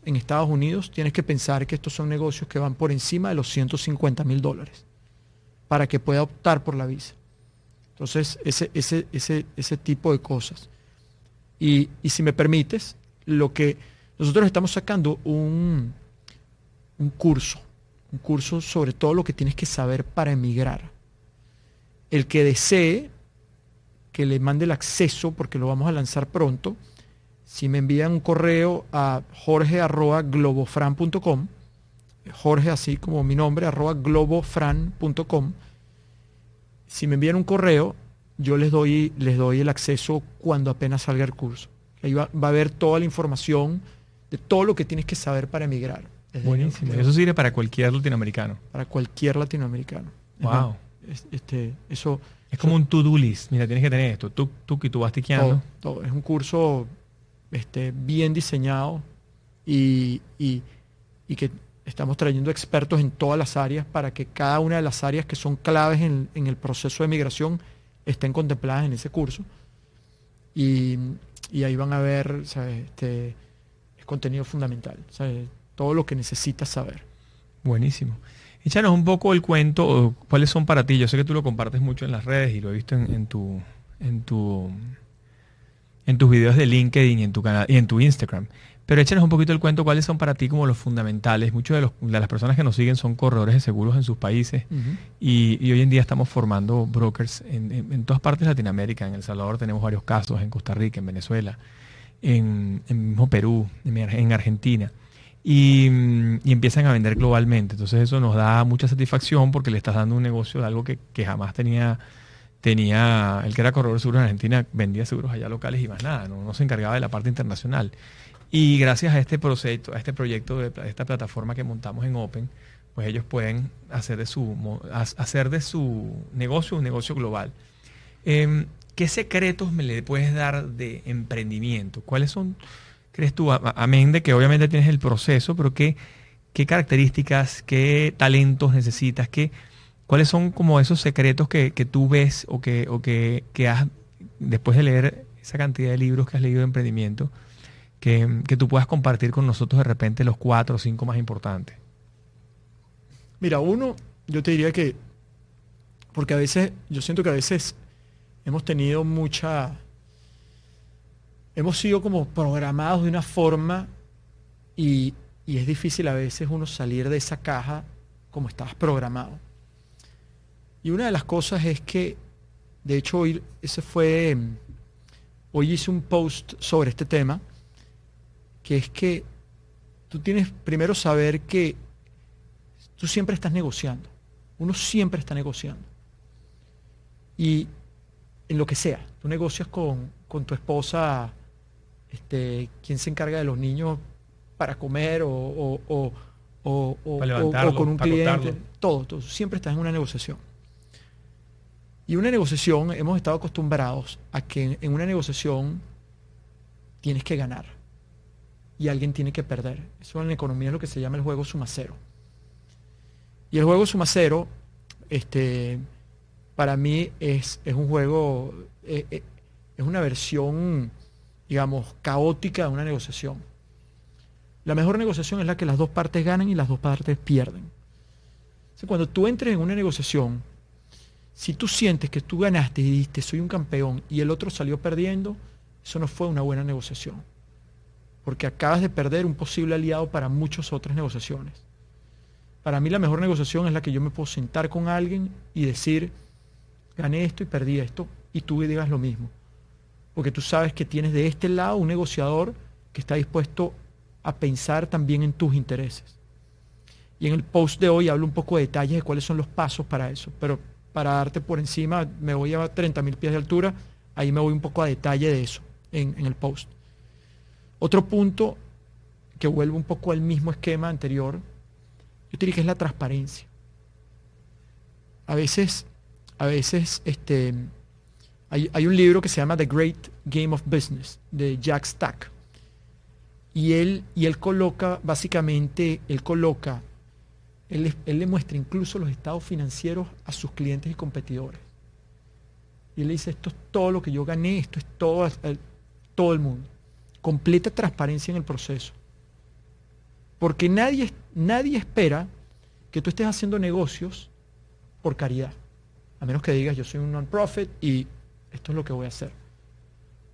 en Estados Unidos tienes que pensar que estos son negocios que van por encima de los 150 mil dólares para que pueda optar por la visa. Entonces, ese, ese, ese, ese tipo de cosas. Y, y, si me permites, lo que nosotros estamos sacando un, un curso, un curso sobre todo lo que tienes que saber para emigrar. El que desee que le mande el acceso, porque lo vamos a lanzar pronto, si me envían un correo a jorge.globofran.com, Jorge así como mi nombre, arroba globofran.com, si me envían un correo, yo les doy, les doy el acceso cuando apenas salga el curso. Ahí va, va a haber toda la información de todo lo que tienes que saber para emigrar. Buenísimo. Eso sirve para cualquier latinoamericano. Para cualquier latinoamericano. Wow. Este, eso, es como un to-do list. Mira, tienes que tener esto. Tú, tú que tú vas tiqueando. Todo, todo. Es un curso este, bien diseñado y, y, y, que estamos trayendo expertos en todas las áreas para que cada una de las áreas que son claves en, el proceso de migración estén contempladas en ese curso. Y, ahí van a ver, ¿sabes? Este, es contenido fundamental. todo lo que necesitas saber. Buenísimo. Échanos un poco el cuento, cuáles son para ti. Yo sé que tú lo compartes mucho en las redes y lo he visto en, en tu, en tu, en tus videos de LinkedIn y en tu canal y en tu Instagram. Pero échanos un poquito el cuento, cuáles son para ti como los fundamentales. Muchos de, los, de las personas que nos siguen son corredores de seguros en sus países uh -huh. y, y, hoy en día estamos formando brokers en, en, en, todas partes de Latinoamérica. En El Salvador tenemos varios casos, en Costa Rica, en Venezuela, en, en mismo Perú, en Argentina y, y, empiezan a vender globalmente. Entonces eso nos da mucha satisfacción porque le estás dando un negocio de algo que, que jamás tenía, tenía, el que era corredor de seguros en Argentina vendía seguros allá locales y más nada, no, no se encargaba de la parte internacional. Y gracias a este proyecto, a este proyecto de, esta plataforma que montamos en Open, pues ellos pueden hacer de su, hacer de su negocio un negocio global. Eh, ¿Qué secretos me le puedes dar de emprendimiento? ¿Cuáles son crees tú, amén de que obviamente tienes el proceso, pero qué, qué características, qué talentos necesitas, qué, cuáles son como esos secretos que, que tú ves o que, o que, que has, después de leer esa cantidad de libros que has leído de emprendimiento, que, que tú puedas compartir con nosotros de repente los cuatro o cinco más importantes? Mira, uno, yo te diría que, porque a veces, yo siento que a veces hemos tenido mucha hemos sido como programados de una forma y, y, es difícil a veces uno salir de esa caja como estabas programado. Y una de las cosas es que, de hecho, hoy, ese fue, hoy hice un post sobre este tema, que es que tú tienes primero saber que tú siempre estás negociando. Uno siempre está negociando. Y en lo que sea, tú negocias con, con tu esposa este, quién se encarga de los niños para comer o, o, o, o con un cliente, todo, todo, siempre estás en una negociación. Y una negociación, hemos estado acostumbrados a que en una negociación tienes que ganar y alguien tiene que perder. Eso en la economía es lo que se llama el juego suma cero. Y el juego suma cero, este, para mí es, es un juego, eh, eh, es una versión digamos, caótica de una negociación. La mejor negociación es la que las dos partes ganan y las dos partes pierden. Cuando tú entres en una negociación, si tú sientes que tú ganaste y dijiste soy un campeón y el otro salió perdiendo, eso no fue una buena negociación. Porque acabas de perder un posible aliado para muchas otras negociaciones. Para mí la mejor negociación es la que yo me puedo sentar con alguien y decir, gané esto y perdí esto, y tú digas lo mismo porque tú sabes que tienes de este lado un negociador que está dispuesto a pensar también en tus intereses. Y en el post de hoy hablo un poco de detalles de cuáles son los pasos para eso. Pero para darte por encima, me voy a 30 mil pies de altura, ahí me voy un poco a detalle de eso en, en el post. Otro punto que vuelve un poco al mismo esquema anterior, yo diría que es la transparencia. A veces, a veces, este, hay, hay un libro que se llama The Great Game of Business, de Jack Stack. Y él, y él coloca, básicamente, él coloca, él, él le muestra incluso los estados financieros a sus clientes y competidores. Y él le dice, esto es todo lo que yo gané, esto es todo, el- todo el mundo. Completa transparencia en el proceso. Porque nadie, nadie espera que tú estés haciendo negocios por caridad. A menos que digas, yo soy un non-profit y esto es lo que voy a hacer.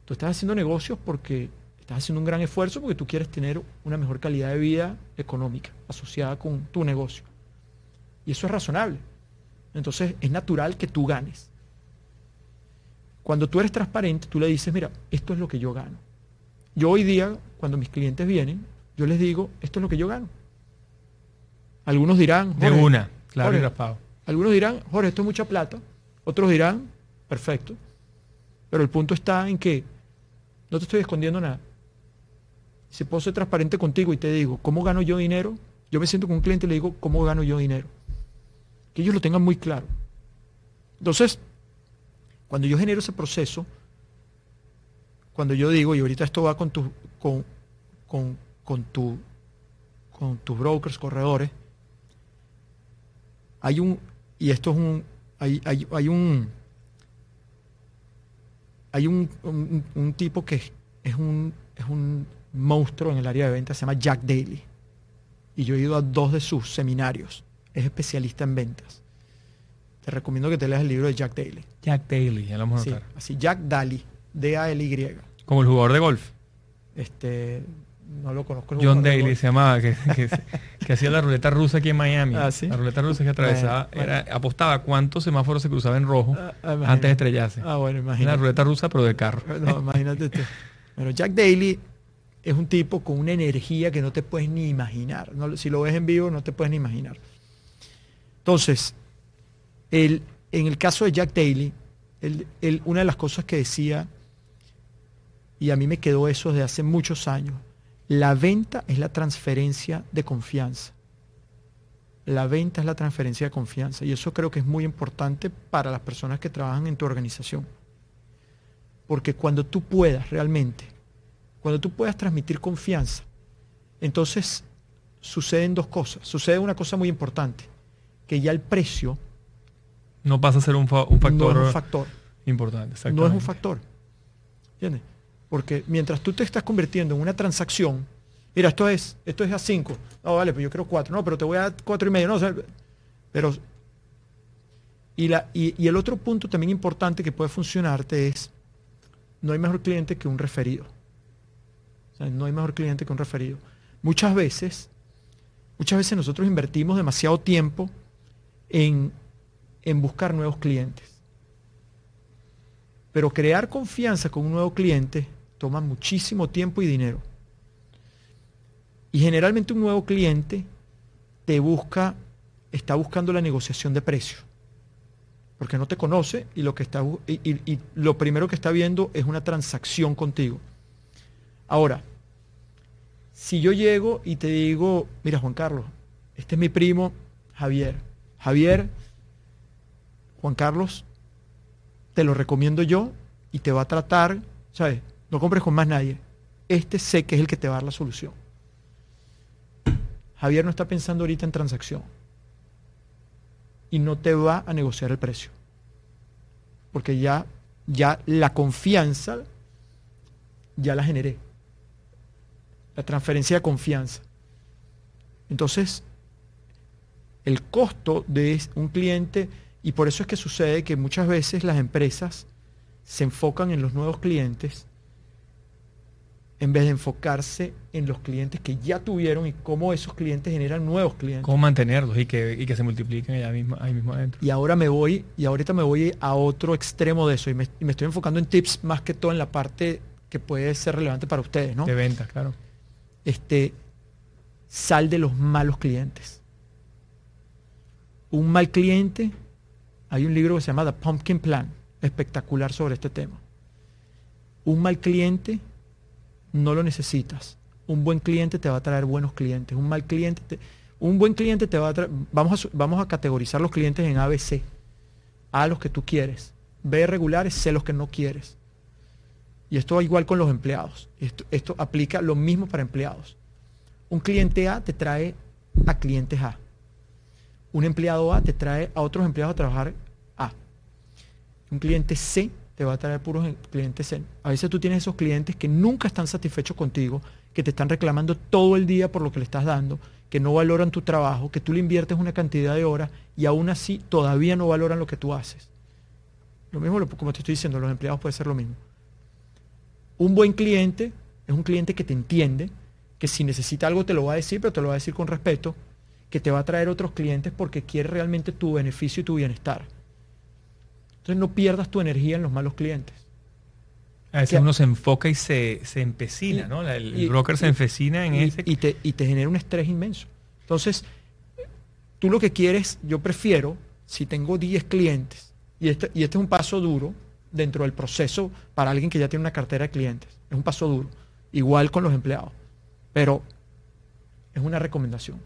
Tú estás haciendo negocios porque estás haciendo un gran esfuerzo porque tú quieres tener una mejor calidad de vida económica asociada con tu negocio. Y eso es razonable. Entonces es natural que tú ganes. Cuando tú eres transparente, tú le dices, mira, esto es lo que yo gano. Yo hoy día, cuando mis clientes vienen, yo les digo, esto es lo que yo gano. Algunos dirán, De "Jorge, una, claro y Jorge, raspado. algunos dirán, Jorge, esto es mucha plata. Otros dirán, perfecto. Pero el punto está en que no te estoy escondiendo nada. Si puedo ser transparente contigo y te digo, ¿cómo gano yo dinero? Yo me siento con un cliente y le digo, ¿cómo gano yo dinero? Que ellos lo tengan muy claro. Entonces, cuando yo genero ese proceso, cuando yo digo, y ahorita esto va con tu, con, con, con tu, con tus brokers, corredores, hay un, y esto es un, hay, hay, hay un, hay un, un- un tipo que es- un, es un monstruo en el área de ventas, se llama Jack Daly. Y yo he ido a dos de sus seminarios. Es especialista en ventas. Te recomiendo que te leas el libro de Jack Daly. Jack Daly, ya lo vamos a Sí, así, Jack Daly, D-A-L-Y. Como el jugador de golf. Este, no lo conozco. el John Daly se llamaba, que, que, que hacía la ruleta rusa aquí en Miami. Ah, ¿sí? La ruleta rusa que atravesaba, Bueno, era, apostaba cuántos semáforos se cruzaba en rojo Ah, ah, antes de estrellarse. Ah, bueno, imagínate. ruleta rusa, pero de carro. No, imagínate tú. Bueno, Jack Daly es un tipo con una energía que no te puedes ni imaginar. No, si lo ves en vivo, no te puedes ni imaginar. Entonces, el- en el caso de Jack Daly, él- él- una de las cosas que decía, y a mí me quedó eso desde hace muchos años, la venta es la transferencia de confianza. La venta es la transferencia de confianza. Y eso creo que es muy importante para las personas que trabajan en tu organización. Porque cuando tú puedas realmente, cuando tú puedas transmitir confianza, entonces suceden dos cosas. Sucede una cosa muy importante, que ya el precio No pasa a ser un, fa- un factor, no es un factor. importante. No es un factor. ¿Entiendes? Porque mientras tú te estás convirtiendo en una transacción, mira, esto es, esto es a 5. No, vale, pues yo quiero 4. No, pero te voy a dar 4 y medio. No, o sea, pero. Y, la, y, y el otro punto también importante que puede funcionarte es, no hay mejor cliente que un referido. O sea, no hay mejor cliente que un referido. Muchas veces, muchas veces nosotros invertimos demasiado tiempo en, en buscar nuevos clientes. Pero crear confianza con un nuevo cliente toma muchísimo tiempo y dinero. Y generalmente un nuevo cliente te busca, está buscando la negociación de precio. Porque no te conoce y lo, que está, y- y lo primero que está viendo es una transacción contigo. Ahora, si yo llego y te digo, mira Juan Carlos, este es mi primo Javier. Javier, Juan Carlos, te lo recomiendo yo y te va a tratar, ¿sabes? No compres con más nadie. Este sé que es el que te va a dar la solución. Javier no está pensando ahorita en transacción y no te va a negociar el precio. Porque ya, ya la confianza ya la generé. La transferencia de confianza. Entonces, el costo de un cliente, y por eso es que sucede que muchas veces las empresas se enfocan en los nuevos clientes en vez de enfocarse en los clientes que ya tuvieron y cómo esos clientes generan nuevos clientes. Cómo mantenerlos y que, y que se multipliquen allá mismo, ahí mismo adentro. Y ahora me voy, y ahorita me voy a otro extremo de eso, y me, y me estoy enfocando en tips más que todo en la parte que puede ser relevante para ustedes, ¿no? De ventas, claro. Este, sal de los malos clientes. Un mal cliente, hay un libro que se llama The Pumpkin Plan, espectacular sobre este tema. Un mal cliente no lo necesitas. Un buen cliente te va a traer buenos clientes. Un mal cliente, te- un buen cliente te va a traer, vamos a, vamos a categorizar los clientes en A, B, C. A los que tú quieres. B regulares, C los que no quieres. Y esto va igual con los empleados. Esto, esto aplica lo mismo para empleados. Un cliente A te trae a clientes A. Un empleado A te trae a otros empleados a trabajar A. Un cliente C te va a traer puros en- clientes. A veces tú tienes esos clientes que nunca están satisfechos contigo, que te están reclamando todo el día por lo que le estás dando, que no valoran tu trabajo, que tú le inviertes una cantidad de horas y aún así todavía no valoran lo que tú haces. Lo mismo, como te estoy diciendo, los empleados puede ser lo mismo. Un buen cliente es un cliente que te entiende, que si necesita algo te lo va a decir, pero te lo va a decir con respeto, que te va a traer otros clientes porque quiere realmente tu beneficio y tu bienestar. Entonces no pierdas tu energía en los malos clientes. A veces uno se enfoca y se, se empecina, Y- ¿no? El, y- broker se y- empecina en ese. y te, y te genera un estrés inmenso. Entonces, tú lo que quieres, yo prefiero, si tengo 10 clientes, y este, y este es un paso duro dentro del proceso para alguien que ya tiene una cartera de clientes, es un paso duro, igual con los empleados, pero es una recomendación.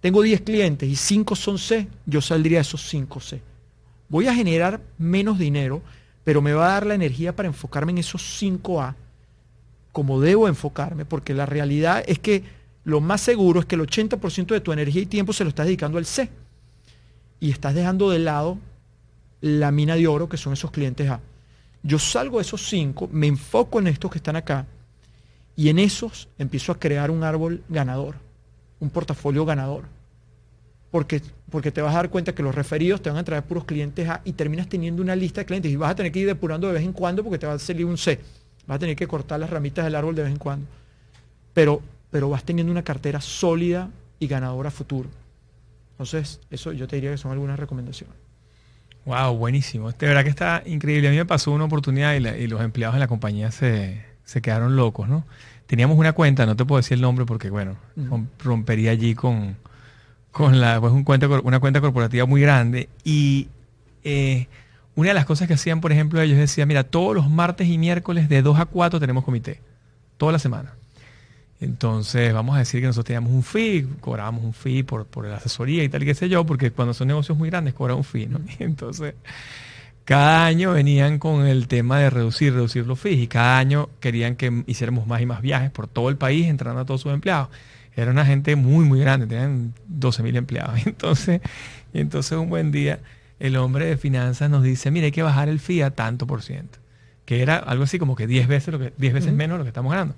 Tengo 10 clientes y 5 son C, yo saldría de esos 5 C. Voy a generar menos dinero, pero me va a dar la energía para enfocarme en esos 5A como debo enfocarme, porque la realidad es que lo más seguro es que el 80% de tu energía y tiempo se lo estás dedicando al C. Y estás dejando de lado la mina de oro, que son esos clientes A. Yo salgo de esos cinco, me enfoco en estos que están acá, y en esos empiezo a crear un árbol ganador, un portafolio ganador. Porque, porque te vas a dar cuenta que los referidos te van a traer puros clientes A y terminas teniendo una lista de clientes y vas a tener que ir depurando de vez en cuando porque te va a salir un C. Vas a tener que cortar las ramitas del árbol de vez en cuando. Pero, pero vas teniendo una cartera sólida y ganadora a futuro. Entonces, eso yo te diría que son algunas recomendaciones. Wow, buenísimo. De verdad que está increíble. A mí me pasó una oportunidad y, la- y los empleados de la compañía se, se quedaron locos, ¿no? Teníamos una cuenta, no te puedo decir el nombre porque, bueno, rompería allí con, con la, pues, un cuenta, una cuenta corporativa muy grande. Y eh, una de las cosas que hacían, por ejemplo, ellos decían, mira, todos los martes y miércoles de 2 a 4 tenemos comité. Toda la semana. Entonces, vamos a decir que nosotros teníamos un fee, cobrábamos un fee por, por la asesoría y tal qué sé yo, porque cuando son negocios muy grandes cobran un fee, ¿no? Y [laughs] entonces, cada año venían con el tema de reducir, reducir los fees y cada año querían que hiciéramos más y más viajes por todo el país, entrando a todos sus empleados. Era una gente muy, muy grande, tenían 12 mil empleados. [laughs] Entonces, y entonces un buen día el hombre de finanzas nos dice, mire, hay que bajar el fee a tanto por ciento, que era algo así como que 10 veces, lo que, 10 veces menos lo que estamos ganando.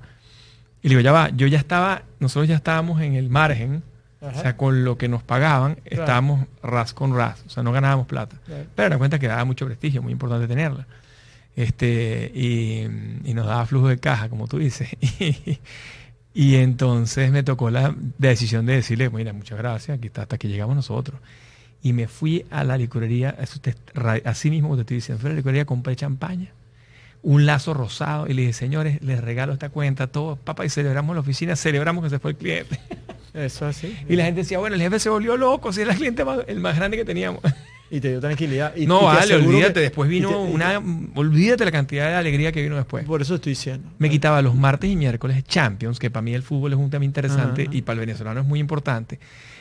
Y le digo, ya va, yo ya estaba, nosotros ya estábamos en el margen, Ajá. o sea, con lo que nos pagaban, Claro. estábamos ras con ras, o sea, no ganábamos plata. Claro. Pero me cuenta que daba mucho prestigio, muy importante tenerla. Este, y, y nos daba flujo de caja, como tú dices. [laughs] Y, y entonces me tocó la decisión de decirle, mira, muchas gracias, aquí está, hasta que llegamos nosotros. Y me fui a la licorería, así mismo como te estoy diciendo, fui a la licorería, compré champaña, un lazo rosado, y le dije, señores, les regalo esta cuenta, todo, papá, y celebramos la oficina, celebramos que se fue el cliente. Eso es así. [laughs] Y la gente decía, bueno, el jefe se volvió loco, si era el cliente más, el más grande que teníamos. [laughs] Y te dio tranquilidad. Y, no, y vale, olvídate. que- después y vino te- y una. Olvídate la cantidad de alegría que vino después. Por eso estoy diciendo. Me quitaba los martes y miércoles Champions, que para mí el fútbol es un tema interesante Ajá. y para el venezolano es muy importante.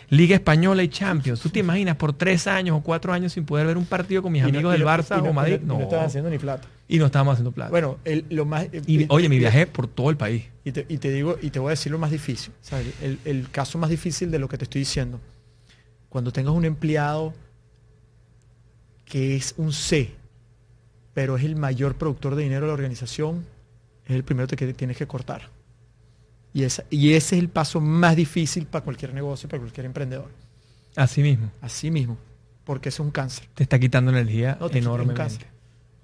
Liga Española y Champions. ¿Tú te imaginas por tres años o cuatro años sin poder ver un partido con mis Y amigos y del Barça y no- o Madrid? y no, y no estabas haciendo ni plata. Y no estábamos haciendo plata. Bueno, el- lo más... y, eh, oye, me viajé por todo el país. Y te, y te digo, y te voy a decir lo más difícil. ¿sabes? El, el caso más difícil de lo que te estoy diciendo. Cuando tengas un empleado que es un C, pero es el mayor productor de dinero de la organización, es el primero que tienes que cortar. Y, esa, y ese es el paso más difícil para cualquier negocio, para cualquier emprendedor. Así mismo. Así mismo. Porque es un cáncer. Te está quitando energía No, te- es un cáncer.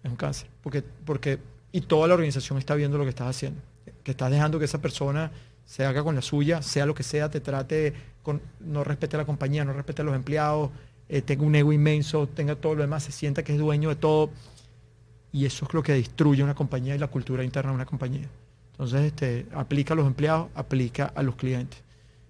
Es un cáncer. Porque, porque, y toda la organización está viendo lo que estás haciendo. Que estás dejando que esa persona se haga con la suya, sea lo que sea, te trate con, no respete a la compañía, no respete a los empleados, eh, tenga un ego inmenso, tenga todo lo demás, se sienta que es dueño de todo. Y eso es lo que destruye una compañía y la cultura interna de una compañía. Entonces, este, aplica a los empleados, aplica a los clientes.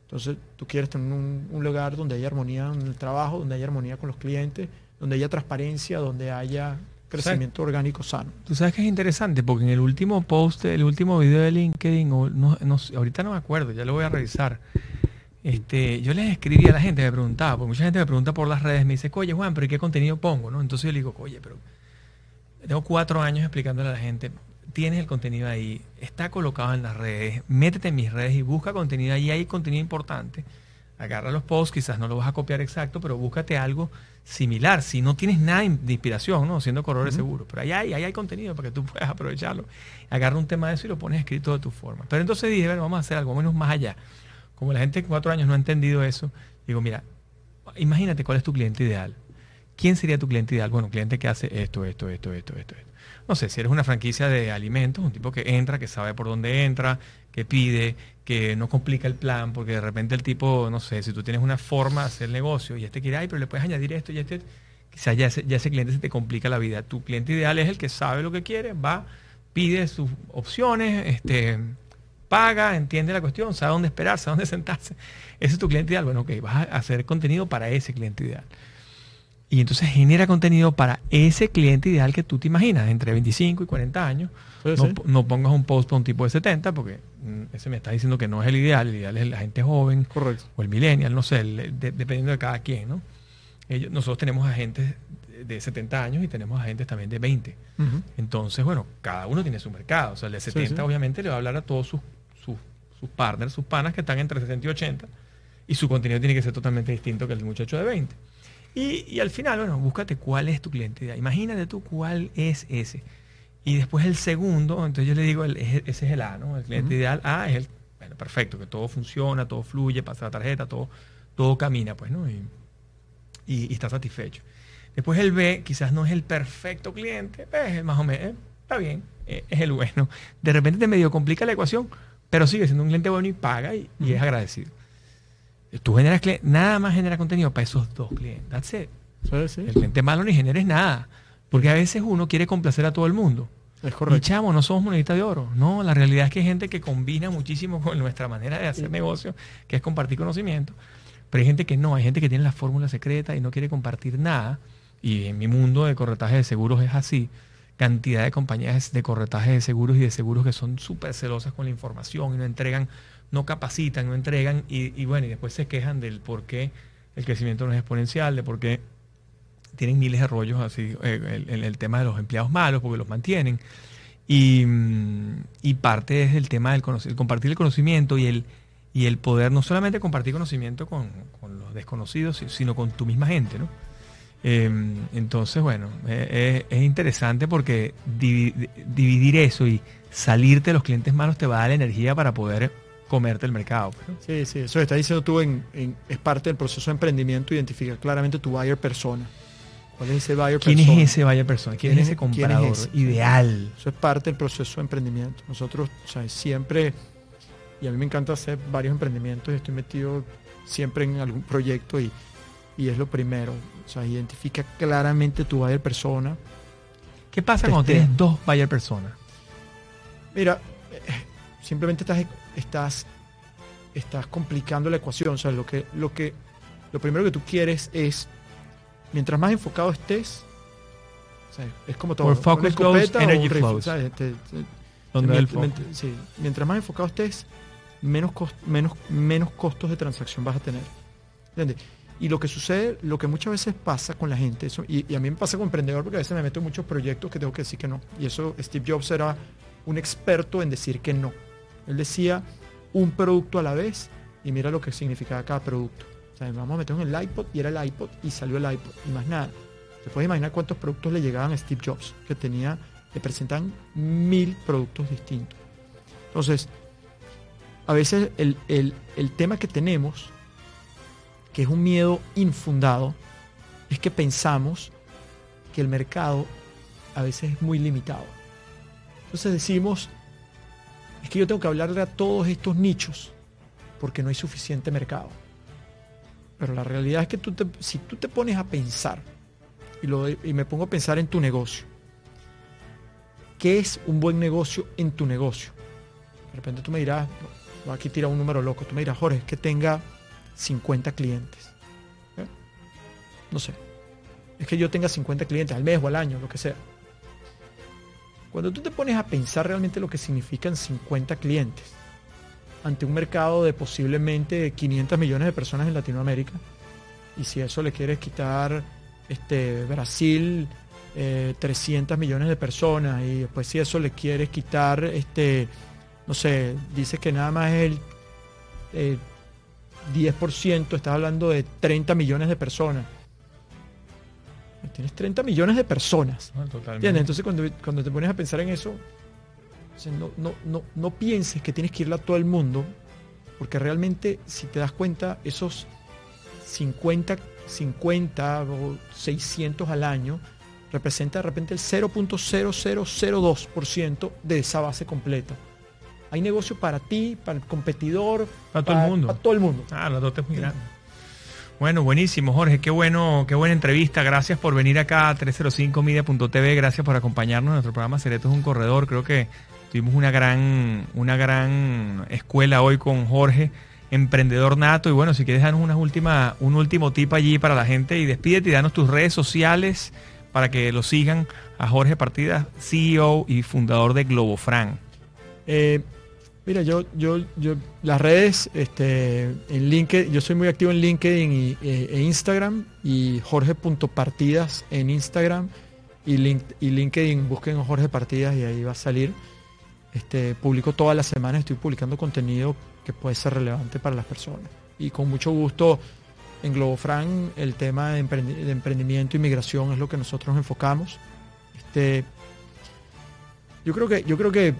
Entonces tú quieres tener un, lugar donde haya armonía en el trabajo, donde haya armonía con los clientes, donde haya transparencia, donde haya crecimiento orgánico sano. Tú sabes que es interesante porque en el último post, el último video de LinkedIn, no, no ahorita no me acuerdo, ya lo voy a revisar. Este, yo les escribí a la gente, me preguntaba, porque mucha gente me pregunta por las redes, me dice, oye Juan, pero ¿y qué contenido pongo? ¿no? Entonces yo le digo, oye, pero tengo cuatro años explicándole a la gente, tienes el contenido ahí, está colocado en las redes, métete en mis redes y busca contenido ahí, hay contenido importante. Agarra los posts, quizás no lo vas a copiar exacto, pero búscate algo similar. Si no tienes nada de inspiración, ¿no? Siendo corredores seguros. Pero ahí hay, ahí hay contenido para que tú [laughs] puedas aprovecharlo. Agarra un tema de eso y lo pones escrito de tu forma. Pero entonces dije, bueno, vamos a hacer algo menos más allá. Como la gente en cuatro años no ha entendido eso, digo, mira, imagínate cuál es tu cliente ideal. ¿Quién sería tu cliente ideal? Bueno, un cliente que hace esto, esto, esto, esto, esto, esto. No sé, si eres una franquicia de alimentos, un tipo que entra, que sabe por dónde entra, que pide, que no complica el plan, porque de repente el tipo, no sé, si tú tienes una forma de hacer negocio y este quiere, ay, pero le puedes añadir esto y este, quizás ya ese, ya ese cliente se te complica la vida. Tu cliente ideal es el que sabe lo que quiere, va, pide sus opciones, este, paga, entiende la cuestión, sabe dónde esperar, sabe dónde sentarse. Ese es tu cliente ideal. Bueno, ok, vas a hacer contenido para ese cliente ideal. Y entonces genera contenido para ese cliente ideal que tú te imaginas, entre 25 y 40 años. Sí, no, sí. no pongas un post para un tipo de 70, porque mm, ese me está diciendo que no es el ideal. El ideal es la gente joven Correcto. o el millennial, no sé, el- de- dependiendo de cada quien, ¿no? Ellos- nosotros tenemos agentes de 70 años y tenemos agentes también de 20. Ujú. Entonces, bueno, cada uno tiene su mercado. O sea, el de Sí, 70 sí. obviamente le va a hablar a todos sus, sus, sus partners, sus panas que están entre 60 y 80. Y su contenido tiene que ser totalmente distinto que el del muchacho de 20. Y, y al final, bueno, búscate cuál es tu cliente ideal. Imagínate tú cuál es ese. Y después el segundo, entonces yo le digo, el- ese es el A, ¿no? El cliente ideal A es el, bueno, perfecto, que todo funciona, todo fluye, pasa la tarjeta, todo, todo camina, pues, ¿no? Y, y- y está satisfecho. Después el B quizás no es el perfecto cliente, pues, es más o menos, eh, está bien, eh, es el bueno. De repente te medio complica la ecuación, pero sigue siendo un cliente bueno y paga y, y es agradecido. Tú generas nada más genera contenido para esos dos clientes. That's it. Sí, sí. El cliente malo ni generes nada. Porque a veces uno quiere complacer a todo el mundo. Es Y correcto. chamo, no somos monedita de oro. No, la realidad es que hay gente que combina muchísimo con nuestra manera de hacer negocio, que es compartir conocimiento. Pero hay gente que no, hay gente que tiene la fórmula secreta y no quiere compartir nada. Y en mi mundo de corretaje de seguros es así. Cantidad de compañías de corretaje de seguros y de seguros que son súper celosas con la información y no entregan, no capacitan, no entregan. Y, bueno, y después se quejan del por qué el crecimiento no es exponencial, de por qué tienen miles de rollos así, eh, el, tema de los empleados malos, porque los mantienen. Y, mm, parte es el tema del el compartir el conocimiento y el, y el poder no solamente compartir conocimiento con, con los desconocidos, si- sino con tu misma gente, ¿no? Eh, entonces, bueno, eh, eh, es interesante porque divi- dividir eso y salirte de los clientes malos te va a dar la energía para poder comerte el mercado. pues, ¿no? Sí, sí, eso que estás diciendo tú en, en- es parte del proceso de emprendimiento, identificar claramente tu buyer persona. ¿Cuál es ese buyer ¿Quién persona? es ese buyer persona? ¿Quién, ¿Quién es ese es comprador ese? ideal? Eso es parte del proceso de emprendimiento. Nosotros, o sea, siempre, y a mí me encanta hacer varios emprendimientos estoy metido siempre en algún proyecto y, y es lo primero. O sea, identifica claramente tu buyer persona. ¿Qué pasa cuando Testea. tienes dos buyer personas? Mira, eh, simplemente estás, estás, estás complicando la ecuación. O sea, lo que, lo que, lo primero que tú quieres es, mientras más enfocado estés, o sea, es como todo. Focus un energy flows. sí, mientras más enfocado estés, menos, cos- menos, menos costos de transacción vas a tener. ¿Entiendes? Y lo que sucede, lo que muchas veces pasa con la gente, eso, y, a mí me pasa como emprendedor porque a veces me meto en muchos proyectos que tengo que decir que no. Y eso Steve Jobs era un experto en decir que no. Él decía un producto a la vez y mira lo que significaba cada producto. O sea, vamos a meter en el iPod y era el iPod y salió el iPod y más nada. ¿Te puedes imaginar cuántos productos le llegaban a Steve Jobs? Que tenía, le presentan mil productos distintos. Entonces, a veces el- el tema que tenemos, es un miedo infundado, es que pensamos que el mercado a veces es muy limitado. Entonces decimos, es que yo tengo que hablarle a todos estos nichos porque no hay suficiente mercado. Pero la realidad es que tú te- si tú te pones a pensar, y me pongo a pensar en tu negocio, ¿qué es un buen negocio en tu negocio? De repente tú me dirás, aquí tira un número loco. Tú me dirás, Jorge, que tenga 50 clientes. ¿Eh? No sé. Es que yo tenga 50 clientes al mes o al año, lo que sea. Cuando tú te pones a pensar realmente lo que significan 50 clientes ante un mercado de posiblemente 500 millones de personas en Latinoamérica, y si eso le quieres quitar este, Brasil, 300 eh, millones de personas, y después si eso le quieres quitar, este, no sé, dice que nada más es el 10%, estás hablando de 30 millones de personas. Tienes 30 millones de personas. Ah, Entonces cuando, cuando, te pones a pensar en eso, no, no, no, no pienses que tienes que irle a todo el mundo, porque realmente si te das cuenta, esos 50, 50 o 600 al año representa de repente el 0.0002% de esa base completa. Hay negocio para ti, para el competidor, para, todo el mundo. Para todo el mundo. Ah, la dote es muy grande. Bueno, buenísimo, Jorge. Qué bueno, qué buena entrevista. Gracias por venir acá a 305media.tv. Gracias por acompañarnos en nuestro programa Secretos es un Corredor. Creo que tuvimos una gran, una gran escuela hoy con Jorge, emprendedor nato. Y bueno, si quieres darnos una última, un último tip allí para la gente y despídete y danos tus redes sociales para que lo sigan a Jorge Partidas, CEO y fundador de Globofran. Eh, Mira, yo, yo, yo, las redes, este, en LinkedIn, yo soy muy activo en LinkedIn y, e, e Instagram y Jorge.partidas en Instagram y, LinkedIn, busquen Jorge Partidas y ahí va a salir. Este, publico todas las semanas, estoy publicando contenido que puede ser relevante para las personas. Y con mucho gusto en Globofran el tema de, emprendimiento y migración es lo que nosotros enfocamos. Este, yo creo que, yo creo que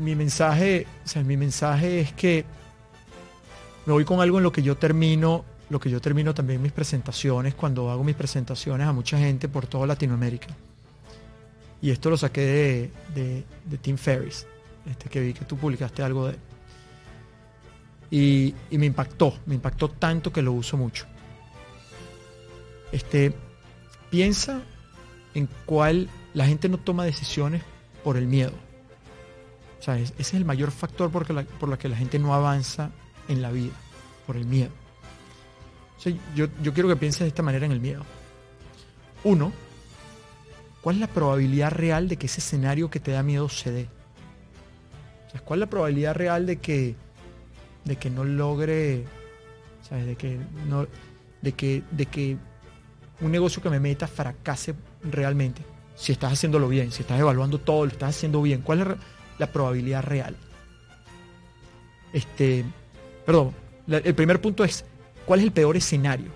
mi mensaje, o mi mensaje es que me voy con algo en lo que yo termino, lo que yo termino también mis presentaciones, cuando hago mis presentaciones a mucha gente por toda Latinoamérica. Y esto lo saqué de, Tim Ferris, este, que vi que tú publicaste algo de él. Y, y, me impactó, me impactó tanto que lo uso mucho. Este, piensa en cuál la gente no toma decisiones por el miedo o sea, ese es el mayor factor por, la, por que la gente no avanza en la vida, por el miedo. yo, yo quiero que pienses de esta manera en el miedo. Uno, ¿cuál es la probabilidad real de que ese escenario que te da miedo se dé? O sea, ¿Cuál es la probabilidad real de que, de que no logre, ¿sabes? De que, no, de, que, de que un negocio que me meta fracase realmente? Si estás haciéndolo bien, si estás evaluando todo, lo estás haciendo bien. ¿Cuál la probabilidad real. Este, perdón, el primer punto es, ¿cuál es el peor escenario?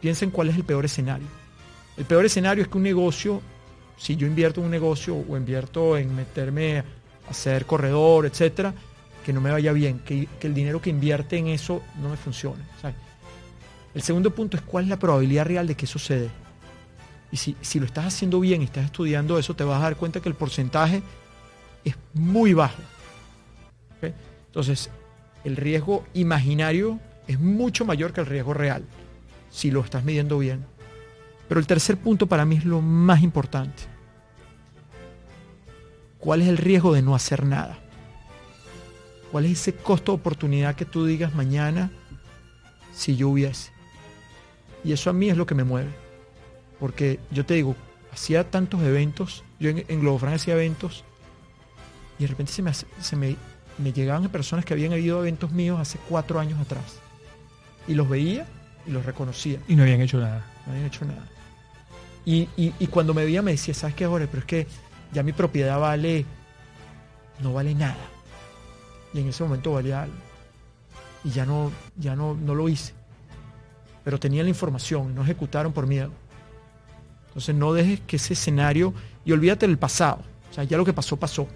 Piensen cuál es el peor escenario. El peor escenario es que un negocio, si yo invierto en un negocio o invierto en meterme a ser corredor, etcétera, que no me vaya bien, que, el dinero que invierte en eso no me funcione. El segundo punto es cuál es la probabilidad real de que eso. Y si, si, lo estás haciendo bien y estás estudiando eso, te vas a dar cuenta que el porcentaje es muy bajo. Entonces, el riesgo imaginario es mucho mayor que el riesgo real, si lo estás midiendo bien. Pero el tercer punto para mí es lo más importante. ¿Cuál es el riesgo de no hacer nada? ¿Cuál es ese costo de oportunidad que tú digas mañana si yo hubiese? Y eso a mí es lo que me mueve. Porque yo te digo, hacía tantos eventos, yo en, en Globofran hacía eventos y de repente se me, se me, llegaban personas que habían ido a eventos míos hace cuatro años atrás. Y los veía y los reconocía. Y no habían hecho nada. No habían hecho nada. Y, cuando me veía me decía, ¿sabes qué, Jorge? Pero es que ya mi propiedad vale, no vale nada. Y en ese momento valía algo. Y ya no, ya no, no lo hice. Pero tenía la información, no ejecutaron por miedo. Entonces no dejes que ese escenario, y olvídate del pasado. O sea, ya lo que pasó, pasó.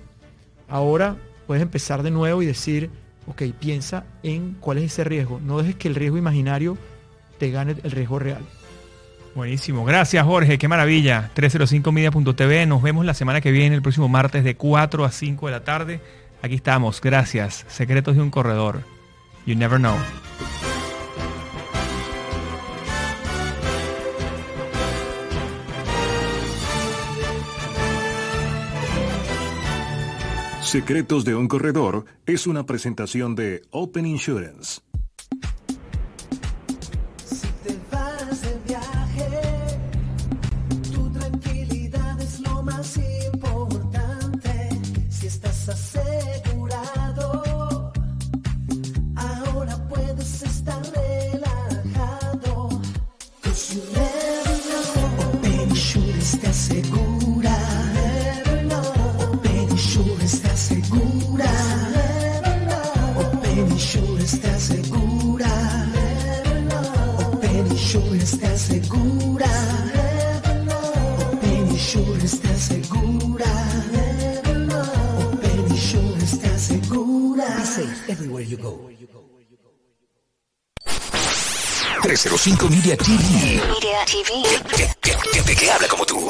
Ahora puedes empezar de nuevo y decir, ok, piensa en cuál es ese riesgo. No dejes que el riesgo imaginario te gane el riesgo real. Buenísimo. Gracias, Jorge. Qué maravilla. 305media.tv. Nos vemos la semana que viene, el próximo martes de 4 a 5 de la tarde. Aquí estamos. Gracias. Secretos de un corredor. You never know. Secretos de un Corredor es una presentación de Open Insurance. You go. 305 Media TV. Media TV. Gente que habla como tú.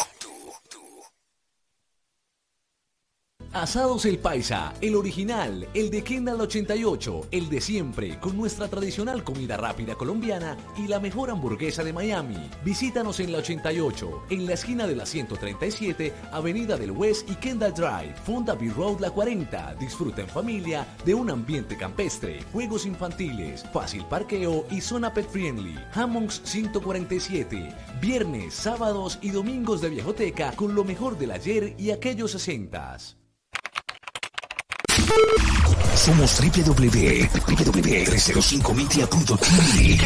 Asados El Paisa, el original, el de Kendall 88, el de siempre, con nuestra tradicional comida rápida colombiana y la mejor hamburguesa de Miami. Visítanos en la 88, en la esquina de la 137, Avenida del West y Kendall Drive, Fonda B Road La 40. Disfruta en familia de un ambiente campestre, juegos infantiles, fácil parqueo y zona pet friendly. Hammonds 147, viernes, sábados y domingos de viejoteca con lo mejor del ayer y aquellos 60 somos www.305media.tv